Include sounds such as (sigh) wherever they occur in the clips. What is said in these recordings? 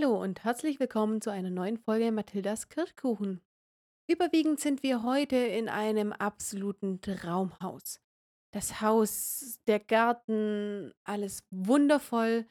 Hallo und herzlich willkommen zu einer neuen Folge Mathildas Kirschkuchen. Überwiegend sind wir heute in einem absoluten Traumhaus. Das Haus, der Garten, alles wundervoll.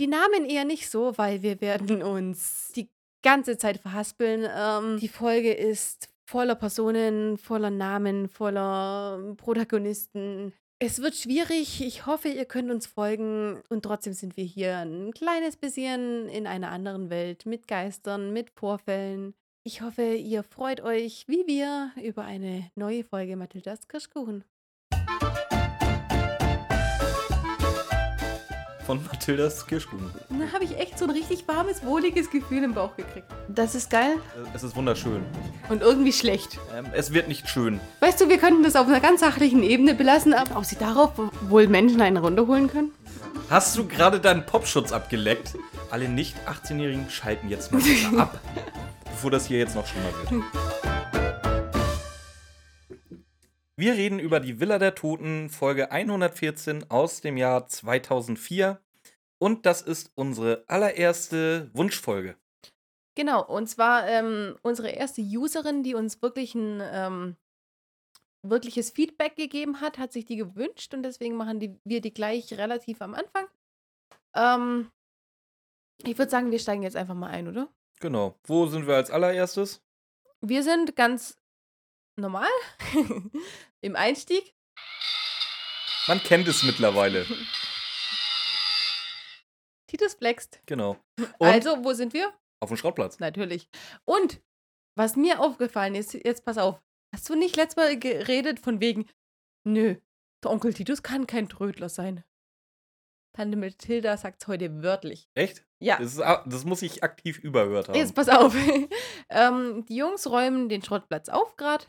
Die Namen eher nicht so, weil wir werden uns die ganze Zeit verhaspeln. Ähm, die Folge ist voller Personen, voller Namen, voller Protagonisten. Es wird schwierig. Ich hoffe, ihr könnt uns folgen. Und trotzdem sind wir hier ein kleines bisschen in einer anderen Welt mit Geistern, mit Vorfällen. Ich hoffe, ihr freut euch wie wir über eine neue Folge Mathildas Kirschkuchen. Von Mathildas Kirschkuchen. Da habe ich echt so ein richtig warmes, wohliges Gefühl im Bauch gekriegt. Das ist geil Äh, Es ist wunderschön. und irgendwie schlecht. Ähm, es wird nicht schön. Weißt du, wir könnten das auf einer ganz sachlichen Ebene belassen, aber ob sie darauf wohl Menschen einen runterholen können? Hast du gerade deinen Popschutz abgeleckt? Alle nicht 18-Jährigen schalten jetzt mal (laughs) ab, bevor das hier jetzt noch schlimmer wird. Wir reden über die Villa der Toten, Folge 114 aus dem Jahr 2004. Und das ist unsere allererste Wunschfolge. Genau, und zwar ähm, unsere erste Userin, die uns wirklich ein ähm, wirkliches Feedback gegeben hat, hat sich die gewünscht und deswegen machen die, wir die gleich relativ am Anfang. Ähm, ich würde sagen, wir steigen jetzt einfach mal ein, oder? Genau. Wo sind wir als allererstes? Wir sind ganz normal (laughs) im Einstieg. Man kennt es mittlerweile. (laughs) Titus flext. Genau. (laughs) Und Also, wo sind wir? auf dem Schrottplatz. Natürlich. Und was mir aufgefallen ist, jetzt pass auf, hast du nicht letztes Mal geredet von wegen, nö, der Onkel Titus kann kein Trödler sein. Tante Mathilda sagt es heute wörtlich. Echt? Ja, Das, ist, das muss ich aktiv überhört haben. jetzt pass auf. (laughs) ähm, die Jungs räumen den Schrottplatz auf gerade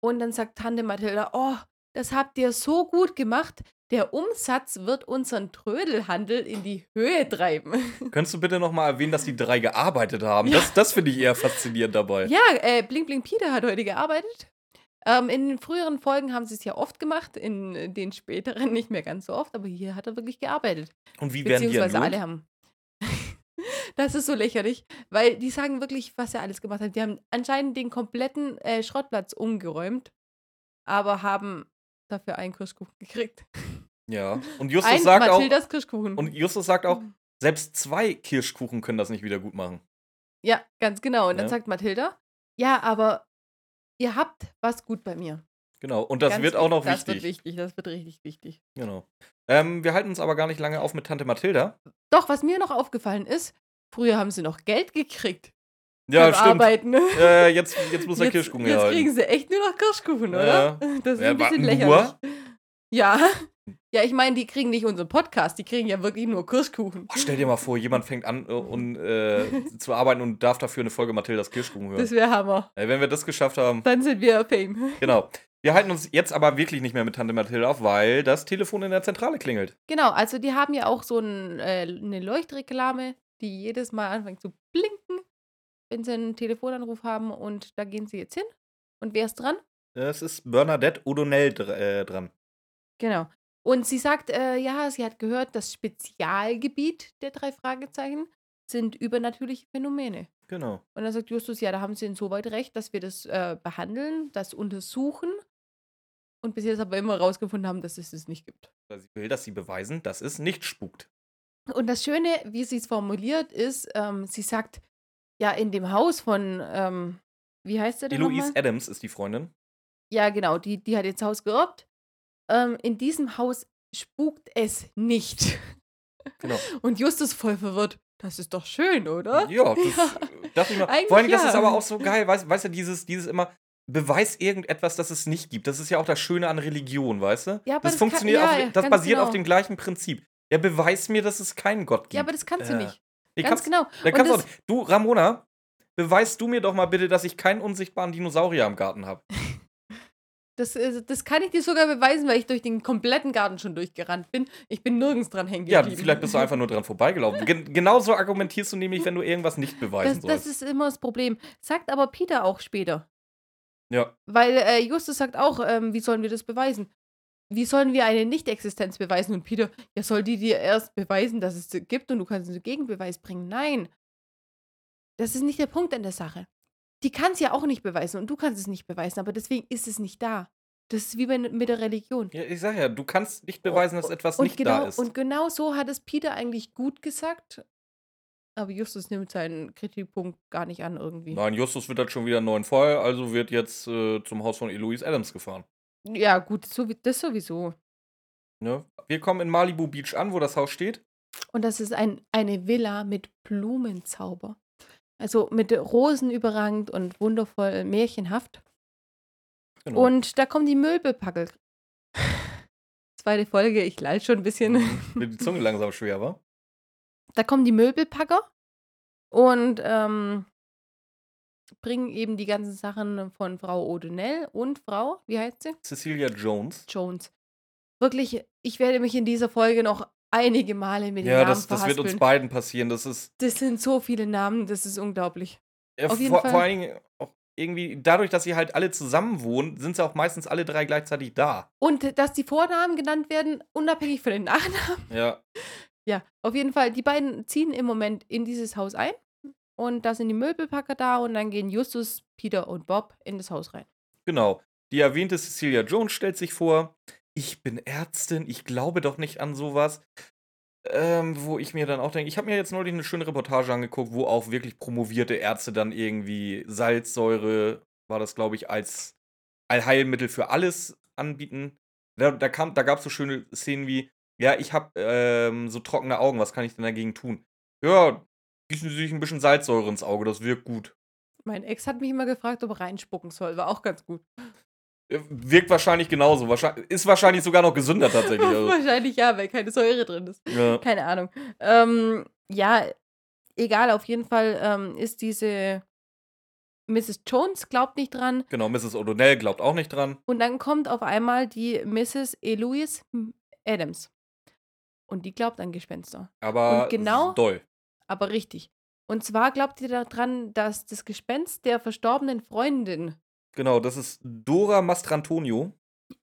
und dann sagt Tante Mathilda, oh, das habt ihr so gut gemacht. Der Umsatz wird unseren Trödelhandel in die Höhe treiben. (laughs) Könntest du bitte nochmal erwähnen, dass die drei gearbeitet haben? Ja. Das, das finde ich eher faszinierend dabei. Ja, äh, Blink Blink Peter hat heute gearbeitet. Ähm, in den früheren Folgen haben sie es ja oft gemacht, in äh, den späteren nicht mehr ganz so oft, aber hier hat er wirklich gearbeitet. Und wie werden die Beziehungsweise entlohnt? alle haben. Das ist so lächerlich, weil die sagen wirklich, was er alles gemacht hat. Die haben anscheinend den kompletten äh, Schrottplatz umgeräumt, aber haben dafür einen Kirschkuchen gekriegt. Ja. (laughs) Und Justus Ein sagt auch, Mathildas Kirschkuchen. und Justus sagt auch, selbst zwei Kirschkuchen können das nicht wieder gut machen. ja, ganz genau. Und dann Ja. sagt Mathilda, ja, aber ihr habt was gut bei mir. Genau. Und das Ganz wird auch noch das wichtig. wird wichtig, das wird richtig wichtig. Genau. Ähm, wir halten uns aber gar nicht lange auf mit Tante Mathilda. Doch, was mir noch aufgefallen ist, früher haben sie noch Geld gekriegt Ja, stimmt. Arbeiten. Äh, jetzt, jetzt muss der (laughs) jetzt, Kirschkuchen jetzt kriegen sie echt nur noch Kirschkuchen, oder? Ja. Das ist Ja, ein bisschen lächerlich. nur? Ja. (laughs) Ja, ich meine, die kriegen nicht unseren Podcast, die kriegen ja wirklich nur Kirschkuchen. Oh, stell dir mal vor, jemand fängt an äh, und, äh, zu arbeiten und darf dafür eine Folge Mathildas Kirschkuchen hören. Das wäre Hammer. Ey, wenn wir das geschafft haben, Dann sind wir Fame. genau. Wir halten uns jetzt aber wirklich nicht mehr mit Tante Mathilda auf, weil das Telefon in der Zentrale klingelt. Genau, also die haben ja auch so ein, äh, eine Leuchtreklame, die jedes Mal anfängt zu blinken, wenn sie einen Telefonanruf haben und da gehen sie jetzt hin. Und wer ist dran? Es ist Bernadette O'Donnell dr äh, dran. Genau. Und sie sagt, äh, ja, sie hat gehört, das Spezialgebiet der drei Fragezeichen sind übernatürliche Phänomene. Genau. Und dann sagt Justus, ja, da haben sie insoweit recht, dass wir das äh, behandeln, das untersuchen und bis jetzt aber immer rausgefunden haben, dass es es nicht gibt. Weil Sie will, dass sie beweisen, dass es nicht spukt. Und das Schöne, wie sie es formuliert, ist, ähm, sie sagt, ja, in dem Haus von, ähm, wie heißt der denn Eloise? Adams ist die Freundin. Ja, genau, die, die hat jetzt Haus gerobbt. Ähm, in diesem Haus spukt es nicht. Genau. (laughs) Und Justus voll verwirrt. Das ist doch schön, oder? Ja, das (laughs) äh, dachte ich mal. Eigentlich Vor allem, das ja. ist aber auch so geil, weißt, weißt du, dieses, dieses immer, beweis irgendetwas, das es nicht gibt. Das ist ja auch das Schöne an Religion, weißt du? Ja, aber das das kann- funktioniert, ja, auf, ja, das basiert auf genau. dem gleichen Prinzip. Ja, beweis mir, dass es keinen Gott gibt. Ja, aber das kannst du Äh, nicht. Nee, Ganz kannst, genau. Kannst du, das- auch nicht. du, Ramona, beweist du mir doch mal bitte, dass ich keinen unsichtbaren Dinosaurier im Garten habe. (laughs) Das, äh, das kann ich dir sogar beweisen, weil ich durch den kompletten Garten schon durchgerannt bin. Ich bin nirgends dran hängen Ja, geblieben. vielleicht bist du einfach nur dran vorbeigelaufen. Gen (laughs) genauso argumentierst du nämlich, wenn du irgendwas nicht beweisen das, das sollst. ist immer das Problem. Sagt aber Peter auch später. Ja, Weil äh, Justus sagt auch, ähm, wie sollen wir das beweisen? Wie sollen wir eine Nichtexistenz beweisen? Und Peter, ja, soll die dir erst beweisen, dass es sie gibt und du kannst einen Gegenbeweis bringen? Nein. Das ist nicht der Punkt an der Sache. Die kann es ja auch nicht beweisen und du kannst es nicht beweisen, aber deswegen ist es nicht da. Das ist wie bei, mit der Religion. Ja, ich sag ja, du kannst nicht beweisen, dass etwas und nicht genau, da ist. Und genau so hat es Peter eigentlich gut gesagt, aber Justus nimmt seinen Kritikpunkt gar nicht an irgendwie. Nein, Justus wird halt schon wieder einen neuen Fall, also wird jetzt äh, zum Haus von Eloise Adams gefahren. Ja, gut, so, das sowieso. Ne? Wir kommen in Malibu Beach an, wo das Haus steht. Und das ist ein, eine Villa mit Blumenzauber. Also mit Rosen überrangt und wundervoll märchenhaft. Genau. Und da kommen die Möbelpackel. (sighs) Zweite Folge, ich lall schon ein bisschen. (laughs) Wird die Zunge langsam schwer, wa? Da kommen die Möbelpacker und ähm, bringen eben die ganzen Sachen von Frau O'Donnell und Frau, wie heißt sie? Cecilia Jones. Jones. Wirklich, ich werde mich in dieser Folge noch einige Male mit den Ja, Namen das, das wird uns beiden passieren. Das ist Das sind so viele Namen, das ist unglaublich. Ja, Auf jeden vor, Fall. vor allen Dingen auch irgendwie, dadurch, dass sie halt alle zusammen wohnen, sind sie auch meistens alle drei gleichzeitig da. Und dass die Vornamen genannt werden, unabhängig von den (laughs) Nachnamen. Ja. Ja, auf jeden Fall, die beiden ziehen im Moment in dieses Haus ein. Und da sind die Möbelpacker da und dann gehen Justus, Peter und Bob in das Haus rein. Genau. Die erwähnte Cecilia Jones stellt sich vor, ich bin Ärztin, ich glaube doch nicht an sowas. Ähm, wo ich mir dann auch denke, ich habe mir jetzt neulich eine schöne Reportage angeguckt, wo auch wirklich promovierte Ärzte dann irgendwie Salzsäure, war das glaube ich, als Allheilmittel für alles anbieten. Da, da, da gab es so schöne Szenen wie, ja, ich habe ähm, so trockene Augen, was kann ich denn dagegen tun? Ja, gießen Sie sich ein bisschen Salzsäure ins Auge, das wirkt gut. Mein Ex hat mich immer gefragt, ob er reinspucken soll. War auch ganz gut. Wirkt wahrscheinlich genauso. Wahrscheinlich, ist wahrscheinlich sogar noch gesünder tatsächlich. (laughs) Also, Wahrscheinlich ja, weil keine Säure drin ist. ja. Keine Ahnung. Ähm, ja, egal, auf jeden Fall ähm, ist diese Mrs. Jones glaubt nicht dran. Genau, Mrs. O'Donnell glaubt auch nicht dran. Und dann kommt auf einmal die Mrs. Eloise Adams. Und die glaubt an Gespenster. Aber Und genau- doll. Aber richtig. Und zwar glaubt ihr daran, dass das Gespenst der verstorbenen Freundin Genau, das ist Dora Mastrantonio.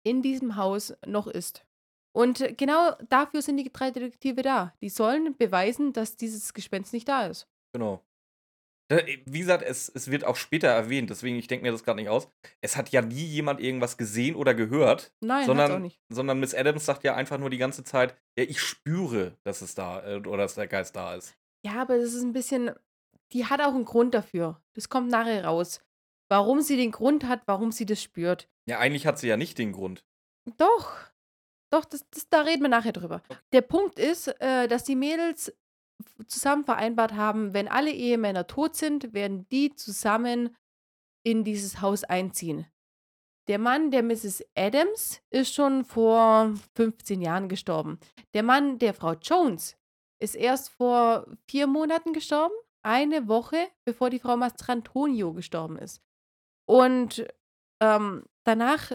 in diesem Haus noch ist. Und genau dafür sind die drei Detektive da. Die sollen beweisen, dass dieses Gespenst nicht da ist. Genau. Äh, Wie gesagt, es, es wird auch später erwähnt, deswegen ich denke mir das gerade nicht aus. Es hat ja nie jemand irgendwas gesehen oder gehört, Nein, hat's sondern, auch nicht. sondern Miss Adams sagt ja einfach nur die ganze Zeit, ja, ich spüre, dass es da äh, oder dass der Geist da ist. Ja, aber das ist ein bisschen. Die hat auch einen Grund dafür. Das kommt nachher raus. Warum sie den Grund hat, warum sie das spürt. Ja, eigentlich hat sie ja nicht den Grund. Doch. Doch, das, das, da reden wir nachher drüber. Der Punkt ist, äh, dass die Mädels zusammen vereinbart haben, wenn alle Ehemänner tot sind, werden die zusammen in dieses Haus einziehen. Der Mann der Mrs. Adams ist schon vor 15 Jahren gestorben. Der Mann der Frau Jones ist erst vor vier Monaten gestorben, eine Woche bevor die Frau Mastrantonio gestorben ist. Und ähm, danach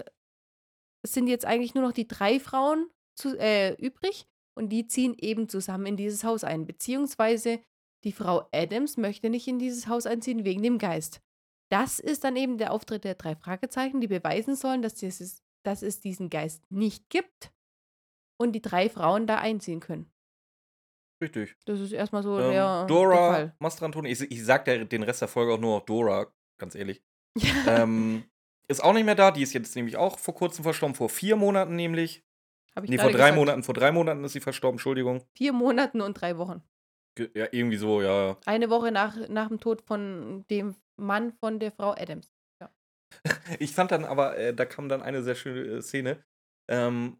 sind jetzt eigentlich nur noch die drei Frauen zu, äh, übrig und die ziehen eben zusammen in dieses Haus ein. Beziehungsweise die Frau Adams möchte nicht in dieses Haus einziehen wegen dem Geist. Das ist dann eben der Auftritt der drei Fragezeichen, die beweisen sollen, dass, dieses, dass es diesen Geist nicht gibt und die drei Frauen da einziehen können. Richtig. Das ist erstmal so Ähm, der, der Dora Fall. Mastrantonio, ich, ich sag der, den Rest der Folge auch nur noch Dora, ganz ehrlich. Ja, (laughs) ähm, ist auch nicht mehr da. Die ist jetzt nämlich auch vor kurzem verstorben, vor vier Monaten nämlich. hab ich Nee, vor drei gesagt. Monaten. Vor drei Monaten ist sie verstorben, Entschuldigung. Vier Monaten und drei Wochen. Ge- Ja, irgendwie so, ja. Eine Woche nach, nach dem Tod von dem Mann von der Frau Adams. (laughs) Ich fand dann aber, äh, da kam dann eine sehr schöne äh, Szene. Ähm,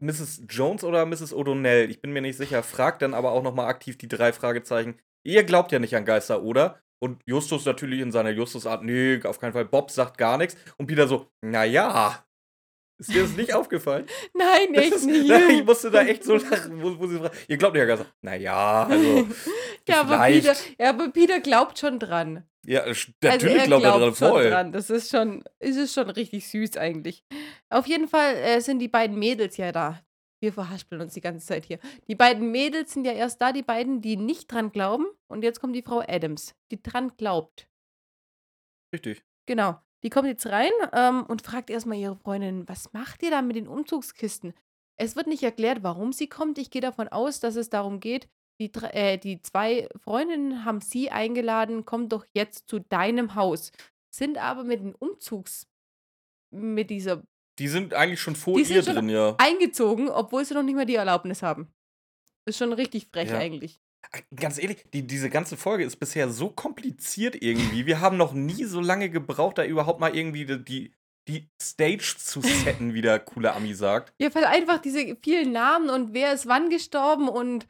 Mrs. Jones oder Mrs. O'Donnell, ich bin mir nicht sicher, fragt dann aber auch nochmal aktiv die drei Fragezeichen. Ihr glaubt ja nicht an Geister, oder? Und Justus natürlich in seiner Justusart, nee, auf keinen Fall. Bob sagt gar nichts. Und Peter so, naja. Ist dir das nicht (laughs) aufgefallen? Nein, Das (laughs) ist- nicht. ich musste da echt so lachen, wo, wo sie fragt, ihr glaubt nicht an Geister. Naja, also, (laughs) ja, aber. Peter, ja, aber Peter glaubt schon dran. Ja, Also natürlich er glaubt er dran, voll. dran. Das ist schon, ist es schon richtig süß eigentlich. Auf jeden Fall äh, sind die beiden Mädels ja da. Wir verhaspeln uns die ganze Zeit hier. Die beiden Mädels sind ja erst da, die beiden, die nicht dran glauben. Und jetzt kommt die Frau Adams, die dran glaubt. Richtig. Genau. Die kommt jetzt rein ähm, und fragt erstmal ihre Freundin, was macht ihr da mit den Umzugskisten? Es wird nicht erklärt, warum sie kommt. Ich gehe davon aus, dass es darum geht, die, äh, die zwei Freundinnen haben sie eingeladen, komm doch jetzt zu deinem Haus. Sind aber mit dem Umzugs, mit dieser Die sind eigentlich schon vor ihr schon drin, ja. eingezogen, obwohl sie noch nicht mal die Erlaubnis haben. Ist schon richtig frech Ja. eigentlich. Ganz ehrlich, die, diese ganze Folge ist bisher so kompliziert irgendwie. Wir haben noch nie so lange gebraucht, da überhaupt mal irgendwie die, die, die Stage zu setten, wie der coole Ami sagt. Ja, weil einfach diese vielen Namen und wer ist wann gestorben und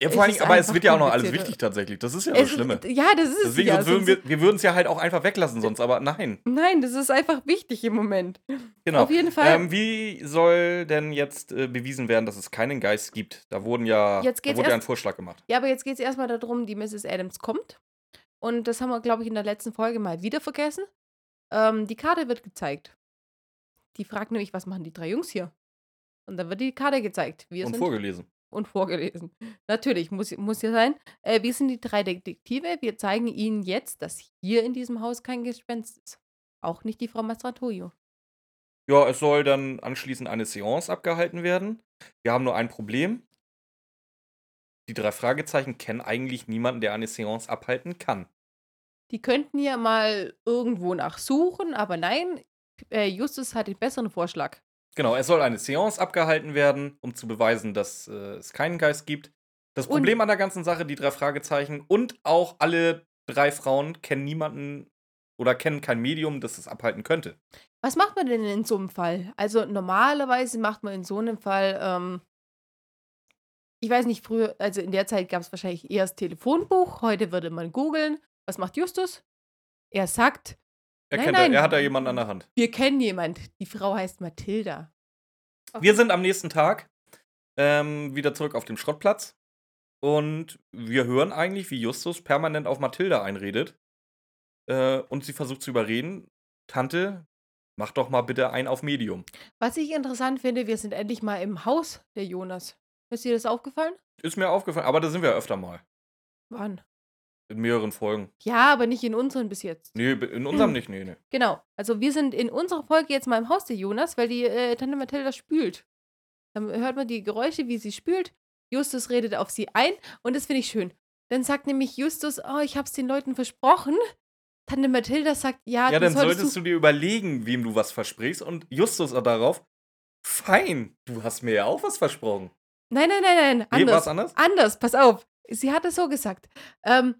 Ja, vor allem, aber es wird ja auch noch alles wichtig tatsächlich. Das ist ja das es, Schlimme. ja, das ist es Deswegen, ja. würden wir, wir würden es ja halt auch einfach weglassen sonst, aber nein. Nein, das ist einfach wichtig im Moment. Genau. Auf jeden Fall. Ähm, wie soll denn jetzt äh, bewiesen werden, dass es keinen Geist gibt? Da wurden ja, Jetzt da wurde ja ein erst- Vorschlag gemacht. Ja, aber jetzt geht es erstmal darum, die Mrs. Adams kommt. Und das haben wir, glaube ich, in der letzten Folge mal wieder vergessen. Ähm, die Karte wird gezeigt. Die fragt nämlich, was machen die drei Jungs hier? Und dann wird die Karte gezeigt. Wir Und vorgelesen. Und vorgelesen. Natürlich, muss, muss ja sein. Äh, wir sind die drei Detektive. Wir zeigen Ihnen jetzt, dass hier in diesem Haus kein Gespenst ist. Auch nicht die Frau Mastratoio. Ja, es soll dann anschließend eine Seance abgehalten werden. Wir haben nur ein Problem. Die drei Fragezeichen kennen eigentlich niemanden, der eine Seance abhalten kann. Die könnten ja mal irgendwo nachsuchen, aber nein, äh, Justus hat den besseren Vorschlag. Genau, es soll eine Seance abgehalten werden, um zu beweisen, dass äh, es keinen Geist gibt. Das Und- Problem an der ganzen Sache, die drei Fragezeichen und auch alle drei Frauen kennen niemanden oder kennen kein Medium, das es abhalten könnte. Was macht man denn in so einem Fall? Also normalerweise macht man in so einem Fall, ähm, ich weiß nicht, früher, also in der Zeit gab es wahrscheinlich eher das Telefonbuch, heute würde man googeln. Was macht Justus? Er sagt, Er Nein, kennt nein. er hat da jemanden an der Hand. wir kennen jemand. Die Frau heißt Mathilda. Wir sind am nächsten Tag ähm, wieder zurück auf dem Schrottplatz und wir hören eigentlich, wie Justus permanent auf Mathilda einredet äh, und sie versucht zu überreden, Tante, mach doch mal bitte ein auf Medium. Was ich interessant finde, wir sind endlich mal im Haus der Jonas. Ist dir das aufgefallen? Ist mir aufgefallen, aber da sind wir öfter mal. Wann? In mehreren Folgen. Ja, aber nicht in unseren bis jetzt. Nee, in unserem (clears throat) nicht, nee, nee. Genau. Also wir sind in unserer Folge jetzt mal im Haus der Jonas, weil die äh, Tante Mathilda spült. Dann hört man die Geräusche, wie sie spült. Justus redet auf sie ein und das finde ich schön. Dann sagt nämlich Justus, oh, ich hab's den Leuten versprochen. Tante Mathilda sagt, ja, Ja, dann solltest solltest du dir überlegen, wem du was versprichst und Justus darauf, fein, du hast mir ja auch was versprochen. Nein, nein, nein, nein, Nee, anders. was anders? Anders, pass auf. Sie hat es so gesagt. Ähm,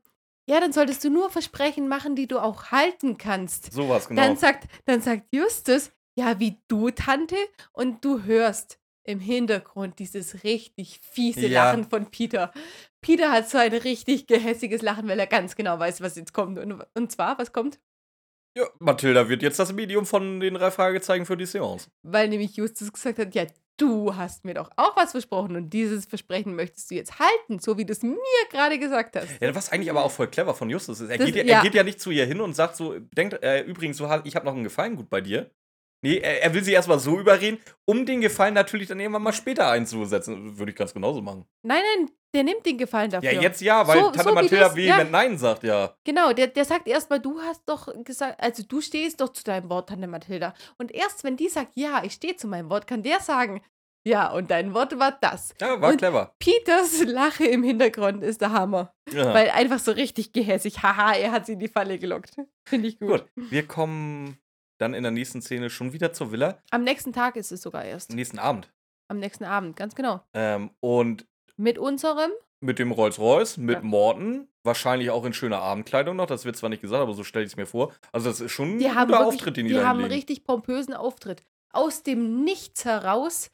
ja, dann solltest du nur Versprechen machen, die du auch halten kannst. Sowas, genau. Dann sagt, dann sagt Justus, ja, wie du, Tante, und du hörst im Hintergrund dieses richtig fiese Ja. Lachen von Peter. Peter hat so ein richtig gehässiges Lachen, weil er ganz genau weiß, was jetzt kommt. Und, und zwar, was kommt? Ja, Mathilda wird jetzt das Medium von den drei Fragezeichen für die Seance. Weil nämlich Justus gesagt hat, ja, du hast mir doch auch was versprochen und dieses Versprechen möchtest du jetzt halten, so wie du es mir gerade gesagt hast. Ja, was eigentlich aber auch voll clever von Justus ist. Er, Das- geht, ja, ja. er geht ja nicht zu ihr hin und sagt so, denkt, äh, übrigens, ich habe noch einen Gefallen gut bei dir. Nee, er, er will sie erstmal so überreden, um den Gefallen natürlich dann irgendwann mal später einzusetzen. Würde ich ganz genauso machen. Nein, nein, der nimmt den Gefallen dafür. Ja, jetzt ja, weil So- Tante so wie Mathilda vehement ja. Nein sagt, ja. Genau, der, der sagt erstmal, du hast doch gesagt, also du stehst doch zu deinem Wort, Tante Mathilda. Und erst wenn die sagt, ja, ich stehe zu meinem Wort, kann der sagen, ja, und dein Wort war das. Ja, war Und- clever. Peters Lache im Hintergrund ist der Hammer. Ja. Weil einfach so richtig gehässig. Haha, er hat sie in die Falle gelockt. Finde ich gut. Gut, wir kommen dann in der nächsten Szene schon wieder zur Villa. Am nächsten Tag ist es sogar erst. Nächsten Abend. Am nächsten Abend, ganz genau. Ähm, und Mit unserem, mit dem Rolls-Royce, mit Ja. Morten, wahrscheinlich auch in schöner Abendkleidung noch, das wird zwar nicht gesagt, aber so stelle ich es mir vor. Also das ist schon ein die guter wirklich, Auftritt, den die, die da haben einen richtig pompösen Auftritt. Aus dem Nichts heraus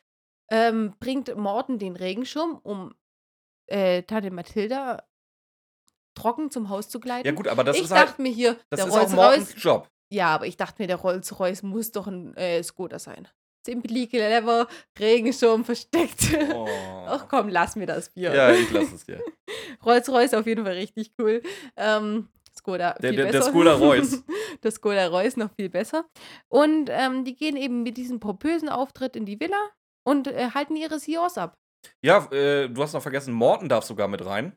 ähm, bringt Morten den Regenschirm, um äh, Tante Mathilda trocken zum Haus zu gleiten. Ja gut, aber das ich ist dachte halt, mir hier, das der ist auch Rolls-Royce. Mortens Job. Ja, aber ich dachte mir, der Rolls-Royce muss doch ein äh, Skoda sein. Simply clever, Regenschirm versteckt. (laughs) Oh. Ach komm, lass mir das Bier. Ja, ich lasse es dir. (laughs) Rolls-Royce auf jeden Fall richtig cool. Ähm, Skoda Der- viel der- der besser. Skoda Royce. (laughs) der Skoda Royce noch viel besser. Und ähm, die gehen eben mit diesem pompösen Auftritt in die Villa und äh, halten ihre Seance ab. Ja, äh, du hast noch vergessen, Morten darf sogar mit rein.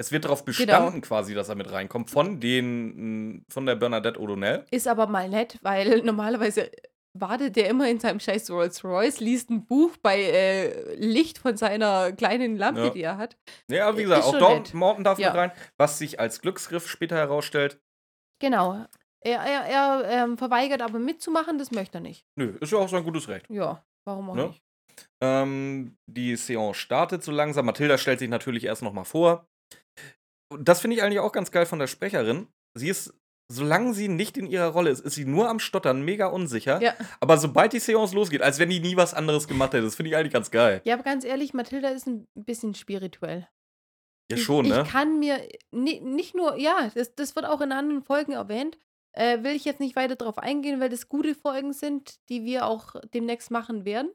Es wird Genau. darauf bestanden quasi, dass er mit reinkommt von den, mh, von der Bernadette O'Donnell. Ist aber mal nett, weil (laughs) normalerweise wartet der immer in seinem scheiß Rolls Royce, liest ein Buch bei äh, Licht von seiner kleinen Lampe, Ja. die er hat. Ja, wie Ist gesagt, auch schon dort. Morton darf Ja. mit rein, was sich als Glücksgriff später herausstellt. Genau. Er, er, er ähm, verweigert aber mitzumachen, das möchte er nicht. Nö, ist ja auch sein gutes Recht. Ja, warum auch Ne? nicht? Ähm, die Seance startet so langsam. Mathilda stellt sich natürlich erst noch mal vor. Das finde ich eigentlich auch ganz geil von der Sprecherin. Sie ist, solange sie nicht in ihrer Rolle ist, ist sie nur am Stottern, mega unsicher. Ja. Aber sobald die Seance losgeht, als wenn die nie was anderes gemacht hätte, das finde ich eigentlich ganz geil. Ja, aber ganz ehrlich, Mathilda ist ein bisschen spirituell. Ja, schon, ich, ne? Ich kann mir ni nicht nur, ja, das, das wird auch in anderen Folgen erwähnt. Äh, will ich jetzt nicht weiter drauf eingehen, weil das gute Folgen sind, die wir auch demnächst machen werden.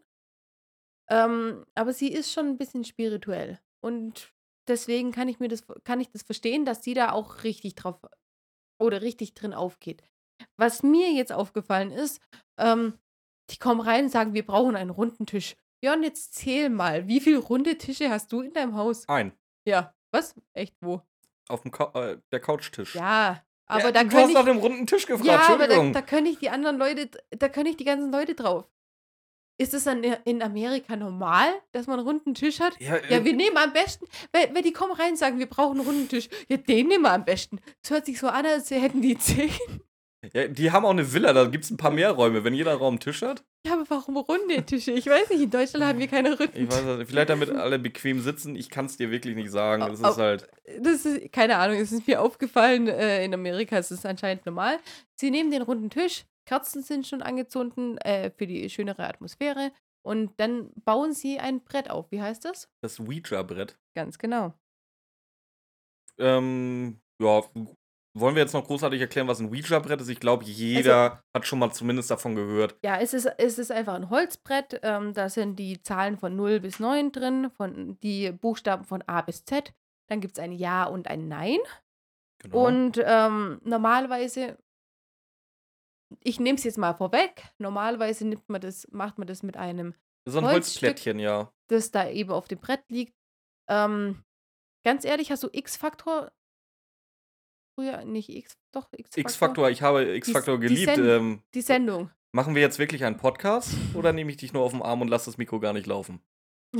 Ähm, aber sie ist schon ein bisschen spirituell. Und deswegen kann ich mir das, kann ich das verstehen, dass sie da auch richtig drauf oder richtig drin aufgeht. Was mir jetzt aufgefallen ist, ähm, die kommen rein und sagen, wir brauchen einen runden Tisch. Ja, und jetzt zähl mal, wie viele runde Tische hast du in deinem Haus? Ein. Ja, was? Echt wo? Auf dem Cou äh, der Couchtisch. Ja, aber Ja, da du können hast nach dem runden Tisch gefragt, ja, aber da, Entschuldigung. da können ich die anderen Leute, da können ich die ganzen Leute drauf. Ist es dann in Amerika normal, dass man einen runden Tisch hat? ja, Ja, äh, wir nehmen am besten, weil, weil die kommen rein und sagen, wir brauchen einen runden Tisch. Ja, den nehmen wir am besten. Es hört sich so an, als hätten die (laughs) zehn. ja, die haben auch eine Villa, da gibt es ein paar mehr Räume, wenn jeder Raum einen Tisch hat. Ja, aber warum runde Tische? Ich weiß nicht, in Deutschland haben wir keine runden Ich weiß nicht, vielleicht damit alle bequem sitzen, ich kann es dir wirklich nicht sagen. Das ist halt. das ist, keine Ahnung, es ist mir aufgefallen, äh, in Amerika ist es anscheinend normal. Sie nehmen den runden Tisch, Kerzen sind schon angezündet äh, für die schönere Atmosphäre und dann bauen sie ein Brett auf. Wie heißt das? Das Ouija-Brett. Ganz genau. Ähm, ja, wollen wir jetzt noch großartig erklären, was ein Ouija-Brett ist? Ich glaube, jeder hat schon mal zumindest davon gehört. Ja, es ist, es ist einfach ein Holzbrett. Ähm, da sind die Zahlen von 0 bis 9 drin, von die Buchstaben von A bis Z. Dann gibt es ein Ja und ein Nein. Genau. Und ähm, normalerweise, ich nehme es jetzt mal vorweg, normalerweise nimmt man das, macht man das mit einem, so ein Holzstück. Holzplättchen, ja. das da eben auf dem Brett liegt. Ähm, ganz ehrlich, hast du X-Faktor früher, nicht X, doch X-Faktor? X-Faktor, ich habe X-Faktor die geliebt. Send- Ähm, Die Sendung. machen wir jetzt wirklich einen Podcast oder nehme ich dich nur auf den Arm und lasse das Mikro gar nicht laufen? (laughs)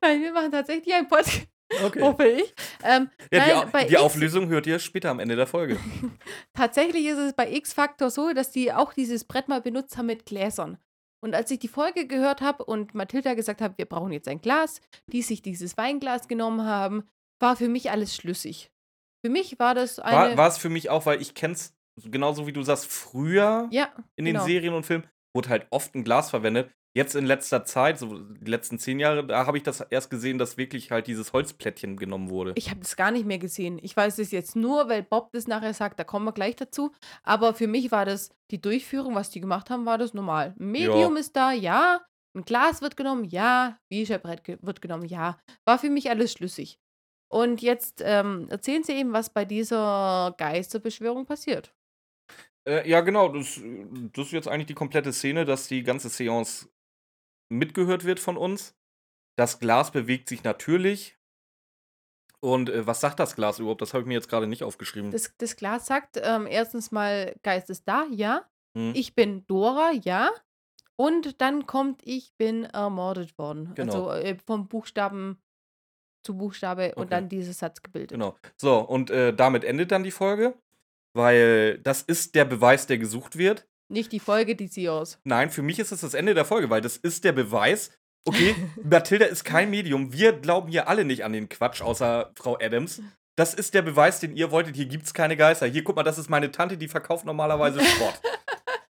Nein, wir machen tatsächlich einen Podcast, Okay. hoffe ich. Ähm, ja, die, nein, die X- Auflösung hört ihr später am Ende der Folge. (laughs) Tatsächlich ist es bei X-Factor so, dass die auch dieses Brett mal benutzt haben mit Gläsern. Und als ich die Folge gehört habe und Mathilda gesagt hat, wir brauchen jetzt ein Glas, die sich dieses Weinglas genommen haben, war für mich alles schlüssig. Für mich war das eine. War, war es für mich auch, weil ich kenn's genauso wie du sagst, früher ja, in den genau. Serien und Filmen wurde halt oft ein Glas verwendet. Jetzt in letzter Zeit, so die letzten zehn Jahre, da habe ich das erst gesehen, dass wirklich halt dieses Holzplättchen genommen wurde. Ich habe das gar nicht mehr gesehen. Ich weiß es jetzt nur, weil Bob das nachher sagt, da kommen wir gleich dazu. Aber für mich war das die Durchführung, was die gemacht haben, war das normal. Ein Medium ist da, ja. Ein Glas wird genommen, ja. Ge wird genommen, ja. War für mich alles schlüssig. Und jetzt ähm, erzählen sie eben, was bei dieser Geisterbeschwörung passiert. Äh, ja, genau. Das, das ist jetzt eigentlich die komplette Szene, dass die ganze Seance mitgehört wird von uns. Das Glas bewegt sich natürlich. Und äh, was sagt das Glas überhaupt? Das habe ich mir jetzt gerade nicht aufgeschrieben. Das, das Glas sagt ähm, erstens mal, Geist ist da, ja. Hm. Ich bin Dora, ja. Und dann kommt, ich bin ermordet worden. Genau. Also äh, vom Buchstaben zu Buchstabe und Okay. dann dieser Satz gebildet. Genau. So, und äh, damit endet dann die Folge, weil das ist der Beweis, der gesucht wird. Nicht die Folge, die sie aus. Nein, für mich ist es das Ende der Folge, weil das ist der Beweis. Okay, (laughs) Mathilda ist kein Medium. Wir glauben hier alle nicht an den Quatsch, außer Frau Adams. Das ist der Beweis, den ihr wolltet. Hier gibt's keine Geister. Hier, guck mal, das ist meine Tante, die verkauft normalerweise Sport. (laughs)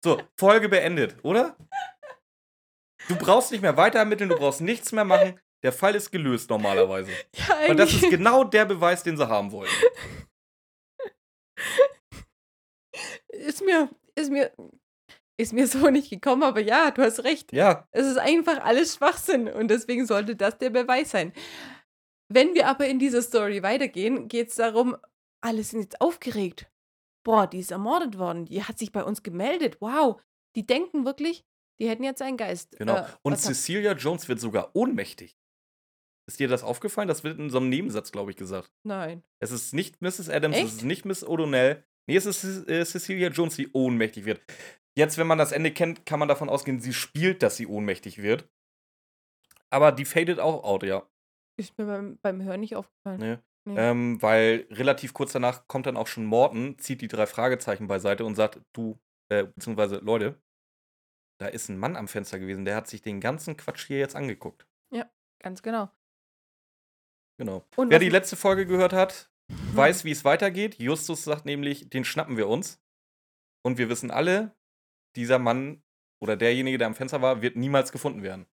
So, Folge beendet, oder? Du brauchst nicht mehr weiter ermitteln, du brauchst nichts mehr machen. Der Fall ist gelöst normalerweise. Ja, Und das ist genau der Beweis, den sie haben wollten. (laughs) Ist mir, ist mir, ist mir (laughs) so nicht gekommen, aber ja, du hast recht. Ja, Es ist einfach alles Schwachsinn und deswegen sollte das der Beweis sein. Wenn wir aber in dieser Story weitergehen, geht es darum, alle sind jetzt aufgeregt. Boah, die ist ermordet worden, die hat sich bei uns gemeldet. Wow, die denken wirklich, die hätten jetzt einen Geist. genau. äh, Und. Cecilia Jones wird sogar ohnmächtig. Ist dir das aufgefallen? Das wird in so einem Nebensatz, glaube ich, gesagt. Nein. Es ist nicht Mrs. Adams, Echt? es ist nicht Miss O'Donnell. Nee, es ist äh, Cecilia Jones, die ohnmächtig wird. Jetzt, wenn man das Ende kennt, kann man davon ausgehen, sie spielt, dass sie ohnmächtig wird. Aber die fadet auch out, ja. Ist mir beim, beim Hören nicht aufgefallen. Ne? Nee. Ähm, weil relativ kurz danach kommt dann auch schon Morton, zieht die drei Fragezeichen beiseite und sagt, du, äh, beziehungsweise Leute, da ist ein Mann am Fenster gewesen, der hat sich den ganzen Quatsch hier jetzt angeguckt. Ganz genau. Genau. Und Wer die letzte Folge gehört hat, Hm. weiß, wie es weitergeht. Justus sagt nämlich, den schnappen wir uns. Und wir wissen alle, dieser Mann oder derjenige, der am Fenster war, wird niemals gefunden werden.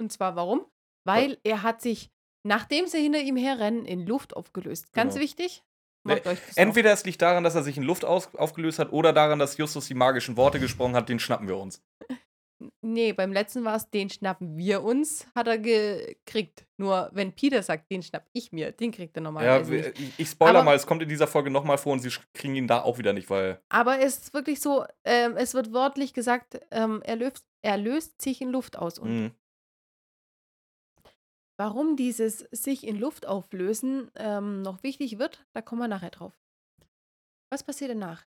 Und zwar warum? Weil er hat sich, nachdem sie hinter ihm herrennen, in Luft aufgelöst. Ganz Genau. wichtig. Ne, auch. Entweder es liegt daran, dass er sich in Luft aufgelöst hat, oder daran, dass Justus die magischen Worte gesprochen hat, den schnappen wir uns. (laughs) Nee, beim letzten war es, den schnappen wir uns, hat er gekriegt. Nur wenn Peter sagt, den schnapp ich mir, den kriegt er Ja, normalerweise nicht. ich, ich spoiler Aber- mal, es kommt in dieser Folge nochmal vor und sie kriegen ihn da auch wieder nicht, weil. Aber es ist wirklich so, ähm, es wird wörtlich gesagt, ähm, er, löst, er löst sich in Luft aus. Und Mh, warum dieses sich in Luft auflösen ähm, noch wichtig wird, da kommen wir nachher drauf. Was passiert danach?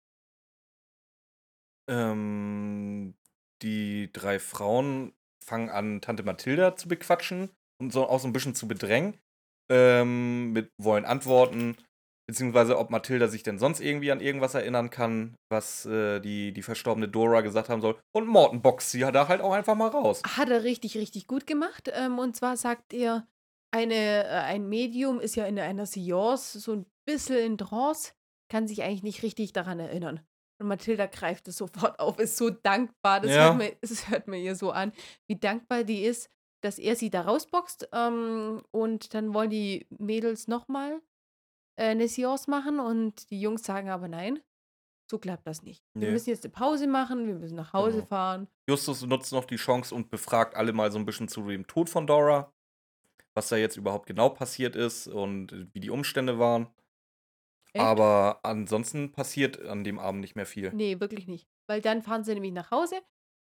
ähm, die drei Frauen fangen an, Tante Mathilda zu bequatschen und so auch so ein bisschen zu bedrängen. Ähm, mit wollen antworten, beziehungsweise ob Mathilda sich denn sonst irgendwie an irgendwas erinnern kann, was äh, die, die verstorbene Dora gesagt haben soll. Und Morton boxt sie da halt auch einfach mal raus. Hat er richtig, richtig gut gemacht. Ähm, und zwar sagt er, eine, äh, ein Medium ist ja in einer Seance so ein bisschen in Trance, kann sich eigentlich nicht richtig daran erinnern. Und Mathilda greift es sofort auf, ist so dankbar. Das, Ja. hört, man, das hört man ihr so an, wie dankbar die ist, dass er sie da rausboxt. Ähm, und dann wollen die Mädels nochmal äh, eine Seance machen und die Jungs sagen aber nein. So klappt das nicht. Wir Nee. müssen jetzt eine Pause machen, wir müssen nach Hause Genau. fahren. Justus nutzt noch die Chance und befragt alle mal so ein bisschen zu dem Tod von Dora. Was da jetzt überhaupt genau passiert ist und wie die Umstände waren. Echt? Aber ansonsten passiert an dem Abend nicht mehr viel. Nee, wirklich nicht. Weil dann fahren sie nämlich nach Hause.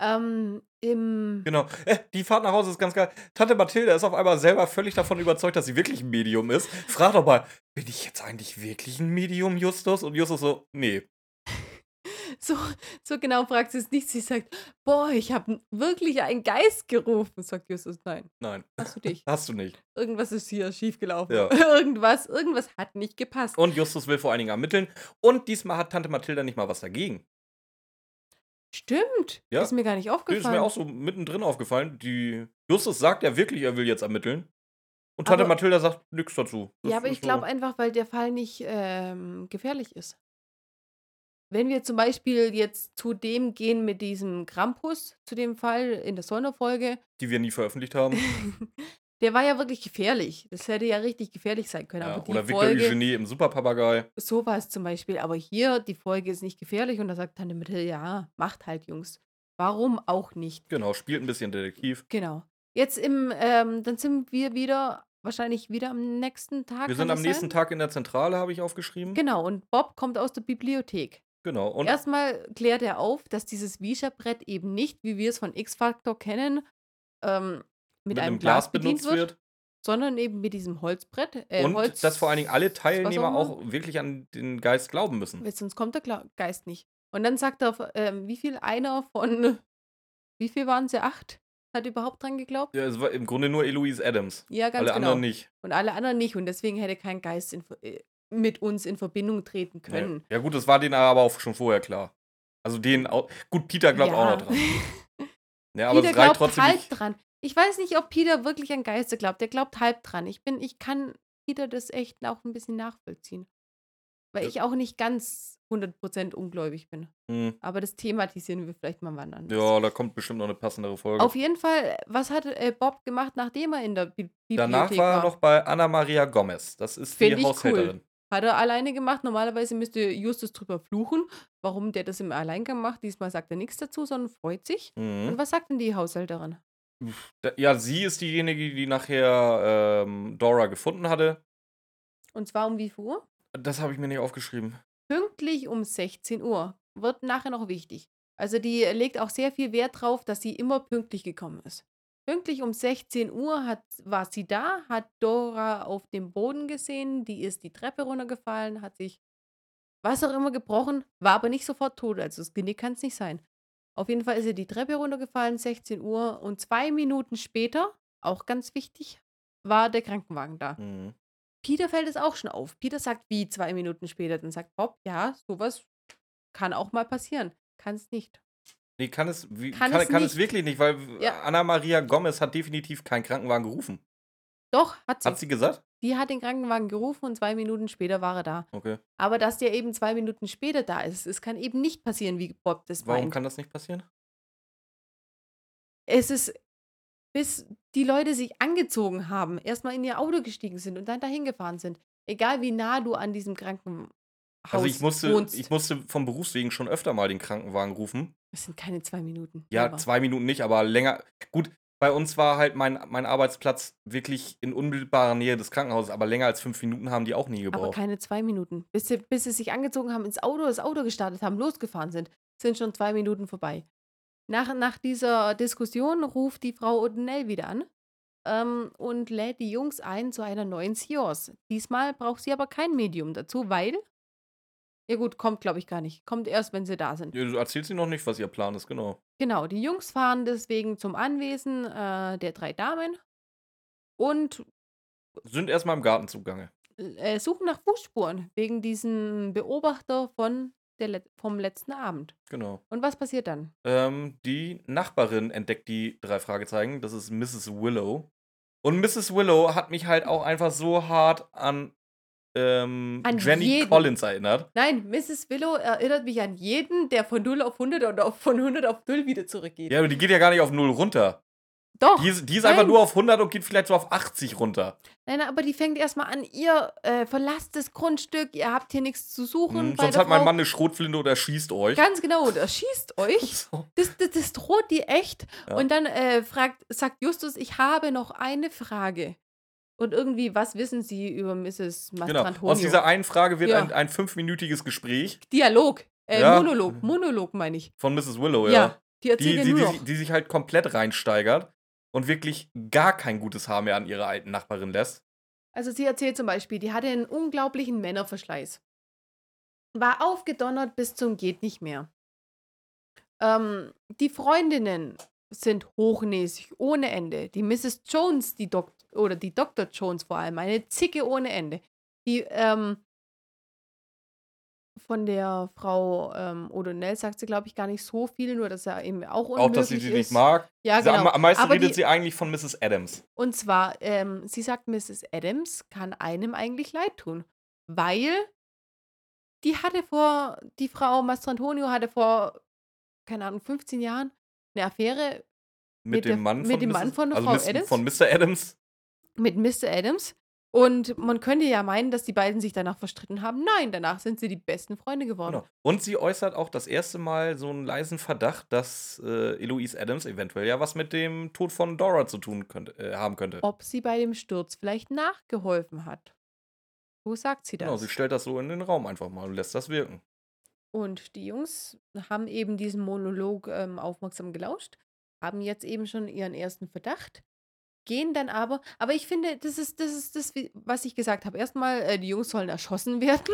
Ähm, im. Genau. Äh, die Fahrt nach Hause ist ganz geil. Tante Mathilda ist auf einmal selber völlig davon überzeugt, dass sie wirklich ein Medium ist. Frag doch mal, bin ich jetzt eigentlich wirklich ein Medium, Justus? Und Justus so, nee. So, so genau fragt sie es nicht. Sie sagt: Boah, ich habe wirklich einen Geist gerufen. Sagt Justus: Nein, Nein, hast du dich. (laughs) hast du nicht. Irgendwas ist hier schiefgelaufen. Ja. (laughs) irgendwas, irgendwas hat nicht gepasst. Und Justus will vor allen Dingen ermitteln. Und diesmal hat Tante Mathilda nicht mal was dagegen. Stimmt. Ja. Ist mir gar nicht aufgefallen. ist mir auch so mittendrin aufgefallen. Die Justus sagt ja wirklich, er will jetzt ermitteln. Und Tante Aber- Mathilda sagt nichts dazu. Das Ja, aber ich glaube so. einfach, weil der Fall nicht ähm, gefährlich ist. Wenn wir zum Beispiel jetzt zu dem gehen mit diesem Krampus, zu dem Fall in der Sonderfolge, die wir nie veröffentlicht haben. (laughs) der war ja wirklich gefährlich. Das hätte ja richtig gefährlich sein können. Ja, oder Victor Folge, Eugenie im Superpapagei. sowas zum Beispiel. Aber hier, die Folge ist nicht gefährlich und da sagt Tante Mathilde, ja, macht halt, Jungs. Warum auch nicht? Genau, spielt ein bisschen Detektiv. Genau. Jetzt im, ähm, dann sind wir wieder, wahrscheinlich wieder am nächsten Tag. Wir sind am nächsten sein? Tag in der Zentrale, habe ich aufgeschrieben. Genau, und Bob kommt aus der Bibliothek. Genau. Und Erstmal klärt er auf, dass dieses Wischerbrett eben nicht, wie wir es von X-Factor kennen, ähm, mit, mit einem einem Glas, Glas bedient benutzt wird, wird. sondern eben mit diesem Holzbrett. Äh, Und Holz, dass vor allen Dingen alle Teilnehmer auch wirklich an den Geist glauben müssen. Weil Sonst kommt der Gla Geist nicht. Und dann sagt er, ähm, wie viel einer von, (laughs) wie viel waren sie? Acht? Hat überhaupt dran geglaubt? Ja, es war im Grunde nur Eloise Adams. Ja, ganz Alle genau. anderen nicht. Und alle anderen nicht. Und deswegen hätte kein Geist in, äh, mit uns in Verbindung treten Ja. können. ja, gut, das war denen aber auch schon vorher klar. Also denen auch. Gut, Peter glaubt auch noch dran. (laughs) Ja, aber Peter glaubt trotzdem halb nicht. dran. Ich weiß nicht, ob Peter wirklich an Geister glaubt. Der glaubt halb dran. Ich bin, ich kann Peter das echt auch ein bisschen nachvollziehen. Weil Ja. ich auch nicht ganz 100% ungläubig bin. Hm. Aber das thematisieren wir vielleicht mal wann anders. Ja, da kommt bestimmt noch eine passendere Folge. Auf jeden Fall, was hat äh, Bob gemacht, nachdem er in der Bi Bibliothek Danach war er noch bei Anna Maria Gomez. Das ist Find die Haushälterin. Hat er alleine gemacht. Normalerweise müsste Justus drüber fluchen, warum der das im Alleingang macht. Diesmal sagt er nichts dazu, sondern freut sich. Und Mhm. was sagt denn die Haushälterin? Ja, sie ist diejenige, die nachher ähm, Dora gefunden hatte. Und zwar um wie viel Uhr? Das habe ich mir nicht aufgeschrieben. Pünktlich um 16 Uhr. Wird nachher noch wichtig. Also die legt auch sehr viel Wert drauf, dass sie immer pünktlich gekommen ist. Pünktlich um 16 Uhr hat, war sie da, hat Dora auf dem Boden gesehen, die ist die Treppe runtergefallen, hat sich was auch immer gebrochen, war aber nicht sofort tot, also das Genick kann es nicht sein. Auf jeden Fall ist sie die Treppe runtergefallen, 16 Uhr und zwei Minuten später, auch ganz wichtig, war der Krankenwagen da. Mhm. Peter fällt es auch schon auf. Peter sagt, wie zwei Minuten später? Dann sagt Bob, ja, sowas kann auch mal passieren. Kann es nicht. Nee, kann es, wie, Kann kann, es kann es wirklich nicht, weil Ja. Anna Maria Gomez hat definitiv keinen Krankenwagen gerufen. Doch, hat sie. Hat sie gesagt? Die hat den Krankenwagen gerufen und zwei Minuten später war er da. Okay. Aber dass der eben zwei Minuten später da ist, es kann eben nicht passieren, wie Bob das Warum meint. kann das nicht passieren? Es ist, bis die Leute sich angezogen haben, erstmal in ihr Auto gestiegen sind und dann dahin gefahren sind. Egal wie nah du an diesem Krankenhaus Also ich musste, wohnst. ich musste vom Berufswegen schon öfter mal den Krankenwagen rufen. Es sind keine zwei Minuten. Ja, Never. zwei Minuten nicht, aber länger. Gut, bei uns war halt mein, mein Arbeitsplatz wirklich in unmittelbarer Nähe des Krankenhauses, aber länger als fünf Minuten haben die auch nie Aber gebraucht. keine zwei Minuten. Bis sie, bis sie sich angezogen haben, ins Auto, das Auto gestartet haben, losgefahren sind, sind schon zwei Minuten vorbei. Nach, nach dieser Diskussion ruft die Frau O'Donnell wieder an ähm, und lädt die Jungs ein zu einer neuen Seance. Diesmal braucht sie aber kein Medium dazu, weil. Ja, gut, kommt, glaube ich, gar nicht. Kommt erst, wenn sie da sind. Ja, du erzählst sie noch nicht, was ihr Plan ist, genau. Genau, die Jungs fahren deswegen zum Anwesen äh, der drei Damen und Sind erstmal im Garten zugange. äh, suchen nach Fußspuren wegen diesem Beobachter von der Let vom letzten Abend. Genau. Und was passiert dann? Ähm, die Nachbarin entdeckt die drei Fragezeichen. Das ist Mrs. Willow. Und Mrs. Willow hat mich halt auch einfach so hart an, ähm, An Jenny jeden. Collins erinnert. Nein, Mrs. Willow erinnert mich an jeden, der von 0 auf 100 oder von 100 auf 0 wieder zurückgeht. Ja, aber die geht ja gar nicht auf null runter. Doch. Die ist, die ist einfach nur auf 100 und geht vielleicht so auf 80 runter. Nein, aber die fängt erstmal an, ihr äh, verlasst das Grundstück, ihr habt hier nichts zu suchen. Hm, bei sonst hat mein Frau. Mann eine Schrotflinte oder schießt euch. Ganz genau, das schießt (laughs) euch. So. Das, das, das droht die echt. Ja. Und dann äh, fragt, sagt Justus, ich habe noch eine Frage. Und irgendwie, was wissen Sie über Mrs. Genau. Mastrantonio? Aus dieser einen Frage wird Ja. ein, ein fünfminütiges Gespräch Dialog. Äh, Ja. Monolog. Monolog meine ich. von Mrs. Willow, Ja. ja. Die erzählt Die, die, nur die, die sich halt komplett reinsteigert und wirklich gar kein gutes Haar mehr an ihre alten Nachbarin lässt. Also sie erzählt zum Beispiel, die hatte einen unglaublichen Männerverschleiß. War aufgedonnert bis zum geht nicht mehr. Ähm, die Freundinnen sind hochnäsig, ohne Ende. Die Mrs. Jones, die Dok oder die Dr. Jones vor allem, eine Zicke ohne Ende. Die, ähm, von der Frau ähm, O'Donnell sagt sie, glaube ich, gar nicht so viel, nur dass er eben auch unmöglich Auch, dass sie sie nicht mag. Ja, Sie- genau. am, am meisten Aber redet die, sie eigentlich von Mrs. Adams. und zwar, ähm, sie sagt, Mrs. Adams kann einem eigentlich leid tun, weil die hatte vor, die Frau Mastrantonio hatte vor, keine Ahnung, 15 Jahren eine Affäre Mit, Mit dem Mann mit von dem Mann von also Frau Miss- Adams? Von Mr. Adams. Mit Mr. Adams. Und man könnte ja meinen, dass die beiden sich danach verstritten haben. Nein, danach sind sie die besten Freunde geworden. Genau. Und sie äußert auch das erste Mal so einen leisen Verdacht, dass äh, Eloise Adams eventuell ja was mit dem Tod von Dora zu tun könnte, äh, haben könnte. Ob sie bei dem Sturz vielleicht nachgeholfen hat. Wo sagt sie das? Genau, sie stellt das so in den Raum einfach mal und lässt das wirken. Und die Jungs haben eben diesen Monolog ähm, aufmerksam gelauscht, haben jetzt eben schon ihren ersten Verdacht, gehen dann aber, aber ich finde, das ist das, ist das was ich gesagt habe. Erstmal, äh, die Jungs sollen erschossen (laughs) werden,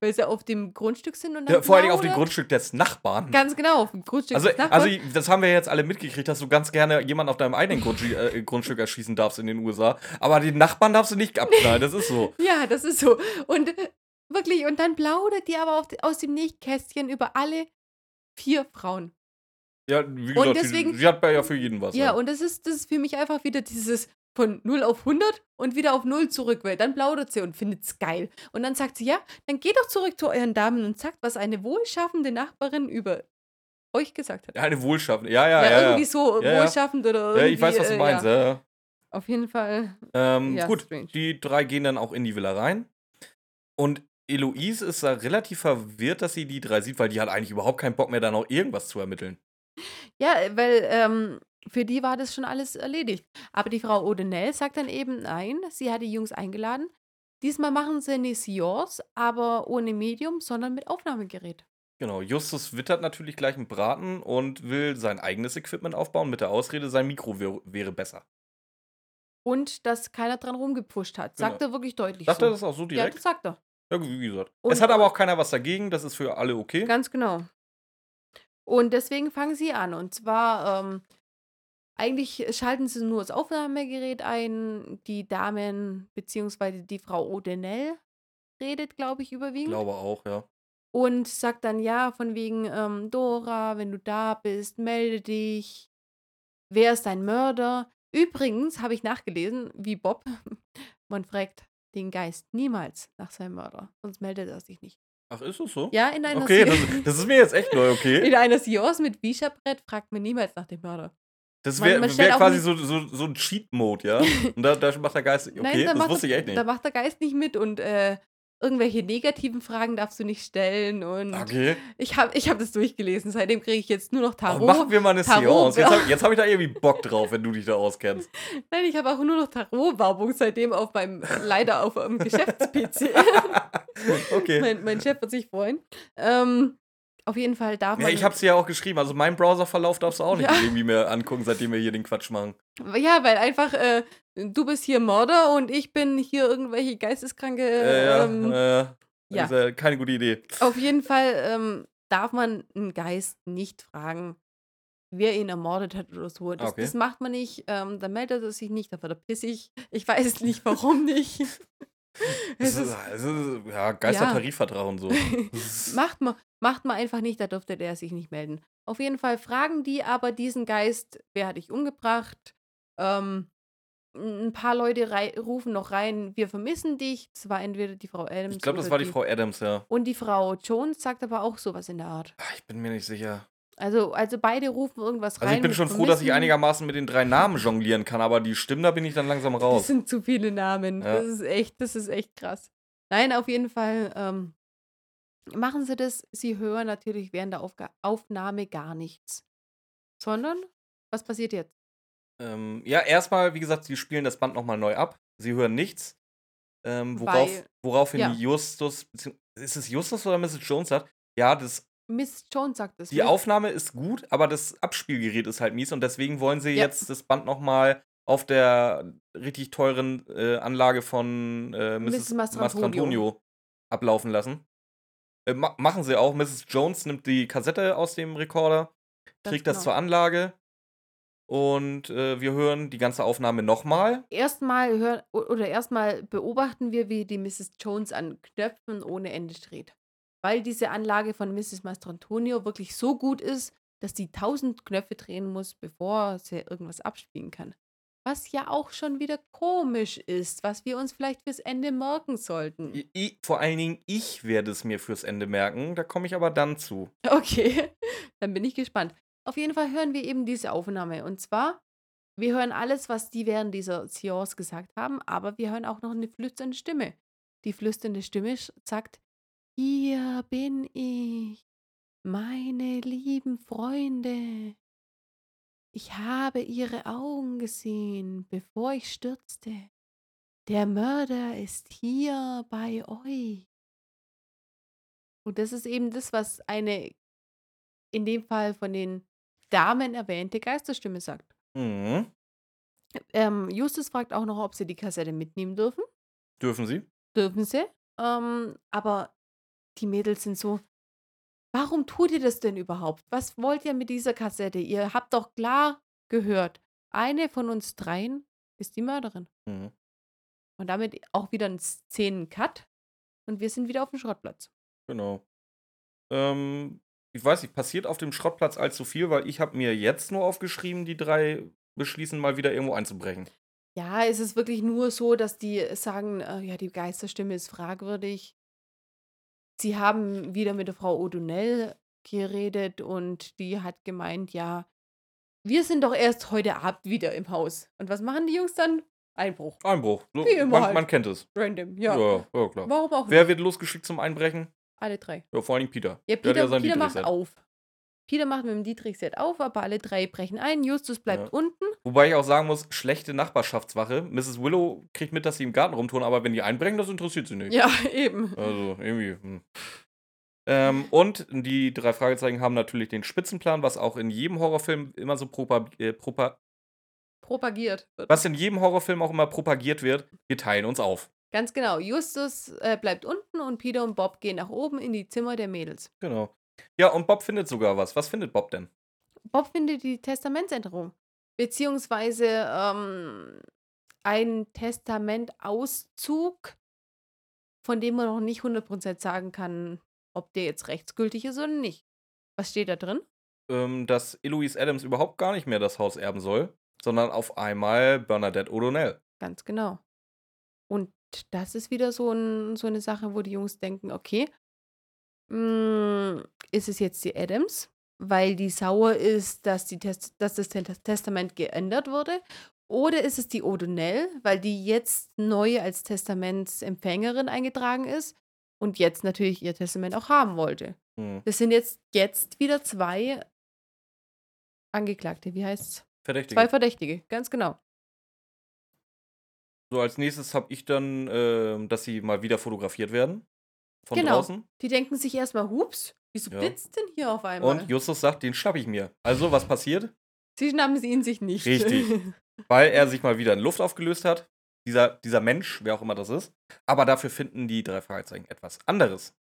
weil sie auf dem Grundstück sind und dann Ja, vor allem auf dem Grundstück des Nachbarn. Ganz genau, auf dem Grundstück Also, des Nachbarn. also, das haben wir jetzt alle mitgekriegt, dass du ganz gerne jemanden auf deinem eigenen Grundstück, äh, Grundstück erschießen darfst in den USA. Aber den Nachbarn darfst du nicht abknallen, das ist so. (laughs) Ja, das ist so. Und äh, wirklich, und dann plaudert die aber auf, aus dem Nähkästchen über alle vier Frauen. Ja, wie Und gesagt, deswegen- sie, sie hat bei ja für jeden was. Ja, und das ist, das ist für mich einfach wieder dieses von 0 auf 100 und wieder auf 0 zurück, weil dann plaudert sie und findet es geil. Und dann sagt sie, ja, dann geht doch zurück zu euren Damen und sagt, was eine wohlschaffende Nachbarin über euch gesagt hat. Ja, eine wohlschaffende. Ja, ja, Ja, ja. irgendwie ja. so Ja, ja. wohlschaffend oder irgendwie. ja, ich weiß, was du äh, meinst. Ja. Ja. Ja. Auf jeden Fall. Ähm, Ja, gut, strange. die drei gehen dann auch in die Villa rein. Und Eloise ist da relativ verwirrt, dass sie die drei sieht, weil die hat eigentlich überhaupt keinen Bock mehr, da noch irgendwas zu ermitteln. Ja, weil ähm, für die war das schon alles erledigt. Aber die Frau O'Donnell sagt dann eben, nein, sie hat die Jungs eingeladen. Diesmal machen sie eine Seance, aber ohne Medium, sondern mit Aufnahmegerät. Genau, Justus wittert natürlich gleich einen Braten und will sein eigenes Equipment aufbauen mit der Ausrede, sein Mikro wär, wäre besser. Und dass keiner dran rumgepusht hat. Sagt Genau. er wirklich deutlich Sagt so. er das auch so ja, direkt? das sagt er. Ja, wie gesagt. Und- es hat aber auch keiner was dagegen, das ist für alle okay. Ganz genau. Und deswegen fangen sie an. Und zwar, ähm, eigentlich schalten sie nur das Aufnahmegerät ein. Die Damen, beziehungsweise die Frau O'Donnell redet, glaube ich, überwiegend. Glaube auch, ja. Und sagt dann, ja, von wegen, ähm, Dora, wenn du da bist, melde dich. Wer ist dein Mörder? Übrigens habe ich nachgelesen, wie Bob, (laughs) man fragt den Geist niemals nach seinem Mörder, sonst meldet er sich nicht. Ach, ist es so? Ja, in einer Okay, das, das ist mir jetzt echt neu, okay. (laughs) in einer Seance mit Wischerbrett fragt man niemals nach dem Mörder. Das wäre wär quasi so, so, so ein Cheat-Mode, ja? Und da, da macht der Geist. (laughs) Okay, Nein, da das wusste ich der, echt nicht. Da macht der Geist nicht mit und äh, irgendwelche negativen Fragen darfst du nicht stellen. Und Okay. ich habe ich hab das durchgelesen. Seitdem kriege ich jetzt nur noch Oh, Tarot. machen wir mal eine Tarot- Seance. Jetzt habe hab ich da irgendwie Bock drauf, wenn du dich da auskennst. (laughs) Nein, ich habe auch nur noch Tarot-Werbung seitdem auf meinem, leider auf meinem (laughs) Geschäfts-PC. Okay. (laughs) mein, mein Chef wird sich freuen. Ähm, auf jeden Fall darf Ja, man. ich hab's ja auch geschrieben. Also mein Browserverlauf darfst du auch nicht Ja. irgendwie mehr angucken, seitdem wir hier den Quatsch machen. Ja, weil einfach, äh, du bist hier Mörder und ich bin hier irgendwelche geisteskranke. Äh, ja, ähm, äh, ja. Ist ja keine gute Idee. Auf jeden Fall ähm, darf man einen Geist nicht fragen, wer ihn ermordet hat oder so. Das, Okay. das macht man nicht. Ähm, dann meldet er sich nicht, dann er pissig. Ich weiß nicht, warum nicht. (laughs) Es ist, das ist, ja, Geistertarifvertrag und so. (laughs) Macht, man, macht man einfach nicht, da dürfte der sich nicht melden. Auf jeden Fall fragen die aber diesen Geist, wer hat dich umgebracht? Ähm, ein paar Leute rufen noch rein, wir vermissen dich. Das war entweder die Frau Adams Ich glaube, das war die Frau Adams, ja. Und die Frau Jones sagt aber auch sowas in der Art. Ah, Ich bin mir nicht sicher. Also, also beide rufen irgendwas rein. Also ich bin schon froh, dass ich einigermaßen mit den drei Namen jonglieren kann, aber die Stimmen, da bin ich dann langsam Das raus. sind zu viele Namen. Ja. Das ist echt, das ist echt krass. Nein, auf jeden Fall ähm, machen sie das. Sie hören natürlich während der Aufga Aufnahme gar nichts. Sondern, was passiert jetzt? Ähm, ja, erstmal, wie gesagt, sie spielen das Band nochmal neu ab. Sie hören nichts. Ähm, worauf, Weil- woraufhin ja. Justus, ist es Justus oder Mrs. Jones sagt, ja, das, Miss Jones sagt es. die Aufnahme ist gut, aber das Abspielgerät ist halt mies und deswegen wollen sie Ja. jetzt das Band nochmal auf der richtig teuren äh, Anlage von äh, Mrs. Mrs. Mastrantonio. Mastrantonio ablaufen lassen. Äh, ma machen sie auch. Mrs. Jones nimmt die Kassette aus dem Rekorder, Ganz trägt das genau. zur Anlage und äh, wir hören die ganze Aufnahme nochmal. Erstmal hören oder erstmal beobachten wir, wie die Mrs. Jones an Knöpfen ohne Ende dreht. Weil diese Anlage von Mrs. Mastrantonio wirklich so gut ist, dass sie tausend Knöpfe drehen muss, bevor sie irgendwas abspielen kann. Was ja auch schon wieder komisch ist, was wir uns vielleicht fürs Ende merken sollten. I, i, vor allen Dingen, ich werde es mir fürs Ende merken. Da komme ich aber dann zu. (laughs) Okay, (laughs) dann bin ich gespannt. Auf jeden Fall hören wir eben diese Aufnahme. Und zwar, wir hören alles, was die während dieser Seance gesagt haben, aber wir hören auch noch eine flüsternde Stimme. Die flüsternde Stimme sagt, hier bin ich, meine lieben Freunde. Ich habe ihre Augen gesehen, bevor ich stürzte. Der Mörder ist hier bei euch. Und das ist eben das, was eine in dem Fall von den Damen erwähnte Geisterstimme sagt. Mhm. Ähm, Justus fragt auch noch, ob sie die Kassette mitnehmen dürfen. Dürfen Sie? Dürfen sie. Ähm, aber die Mädels sind so, warum tut ihr das denn überhaupt? Was wollt ihr mit dieser Kassette? Ihr habt doch klar gehört, eine von uns dreien ist die Mörderin. Mhm. Und damit auch wieder ein Szenen-Cut. Und wir sind wieder auf dem Schrottplatz. Genau. Ähm, ich weiß nicht, passiert auf dem Schrottplatz allzu viel, weil ich habe mir jetzt nur aufgeschrieben, die drei beschließen mal wieder irgendwo einzubrechen. Ja, es ist wirklich nur so, dass die sagen, äh, ja, die Geisterstimme ist fragwürdig. Sie haben wieder mit der Frau O'Donnell geredet und die hat gemeint, ja, wir sind doch erst heute Abend wieder im Haus. Und was machen die Jungs dann? Einbruch. Einbruch. So, Wie immer man, halt. man kennt es. Random, Ja, ja. ja, klar. Warum auch Wer nicht? wird losgeschickt zum Einbrechen? Alle drei. Ja, vor allem Peter. Ja, Peter, sein Peter macht auf. Peter macht mit dem Dietrich-Set auf, aber alle drei brechen ein. Justus bleibt Ja. unten. Wobei ich auch sagen muss, schlechte Nachbarschaftswache. Mrs. Willow kriegt mit, dass sie im Garten rumtun, aber wenn die einbrechen, das interessiert sie nicht. Ja, (laughs) eben. Also, irgendwie. Hm. Ähm, und die drei Fragezeichen haben natürlich den Spitzenplan, was auch in jedem Horrorfilm immer so propag äh, propa Propagiert. wird. was in jedem Horrorfilm auch immer propagiert wird. Wir teilen uns auf. Ganz genau. Justus äh, bleibt unten und Peter und Bob gehen nach oben in die Zimmer der Mädels. Genau. Ja, und Bob findet sogar was. Was findet Bob denn? Bob findet die Testamentsänderung. Beziehungsweise ähm, ein Testamentauszug, von dem man noch nicht 100% sagen kann, ob der jetzt rechtsgültig ist oder nicht. Was steht da drin? Ähm, dass Eloise Adams überhaupt gar nicht mehr das Haus erben soll, sondern auf einmal Bernadette O'Donnell. Ganz genau. Und das ist wieder so, ein, so eine Sache, wo die Jungs denken, okay, mh, ist es jetzt die Adams, weil die sauer ist, dass, die Test dass das Testament geändert wurde? Oder ist es die O'Donnell, weil die jetzt neu als Testamentsempfängerin eingetragen ist und jetzt natürlich ihr Testament auch haben wollte? Hm. Das sind jetzt, jetzt wieder zwei Angeklagte, wie heißt's? Verdächtige. Zwei Verdächtige, ganz genau. So, als nächstes habe ich dann, ähm, dass sie mal wieder fotografiert werden. Von Genau. draußen. Die denken sich erstmal, hups, wieso Ja. blitzt denn hier auf einmal? Und Justus sagt, den schnapp ich mir. Also, was passiert? Sie schnappen sie ihn sich nicht. Richtig. (laughs) Weil er sich mal wieder in Luft aufgelöst hat. Dieser, dieser Mensch, wer auch immer das ist. Aber dafür finden die drei Fragezeichen etwas anderes.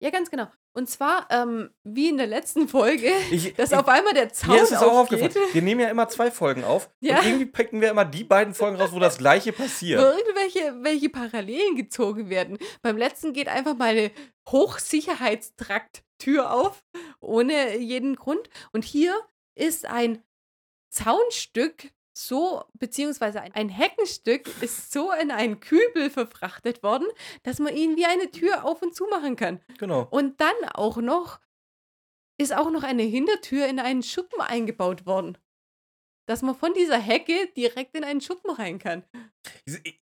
ja, ganz genau. Und zwar, ähm, wie in der letzten Folge, (laughs) Ich, dass ich, auf einmal der Zaun mir ist es auch aufgefallen. Wir nehmen ja immer zwei Folgen auf. (laughs) Ja. Und irgendwie picken wir immer die beiden Folgen raus, wo das gleiche passiert. Wo irgendwelche welche Parallelen gezogen werden. Beim letzten geht einfach mal eine Hochsicherheitstrakt-Tür auf, ohne jeden Grund. Und hier ist ein Zaunstück so, beziehungsweise ein, ein Heckenstück ist so in einen Kübel verfrachtet worden, dass man ihn wie eine Tür auf und zu machen kann. Genau. Und dann auch noch ist auch noch eine Hintertür in einen Schuppen eingebaut worden. Dass man von dieser Hecke direkt in einen Schuppen rein kann.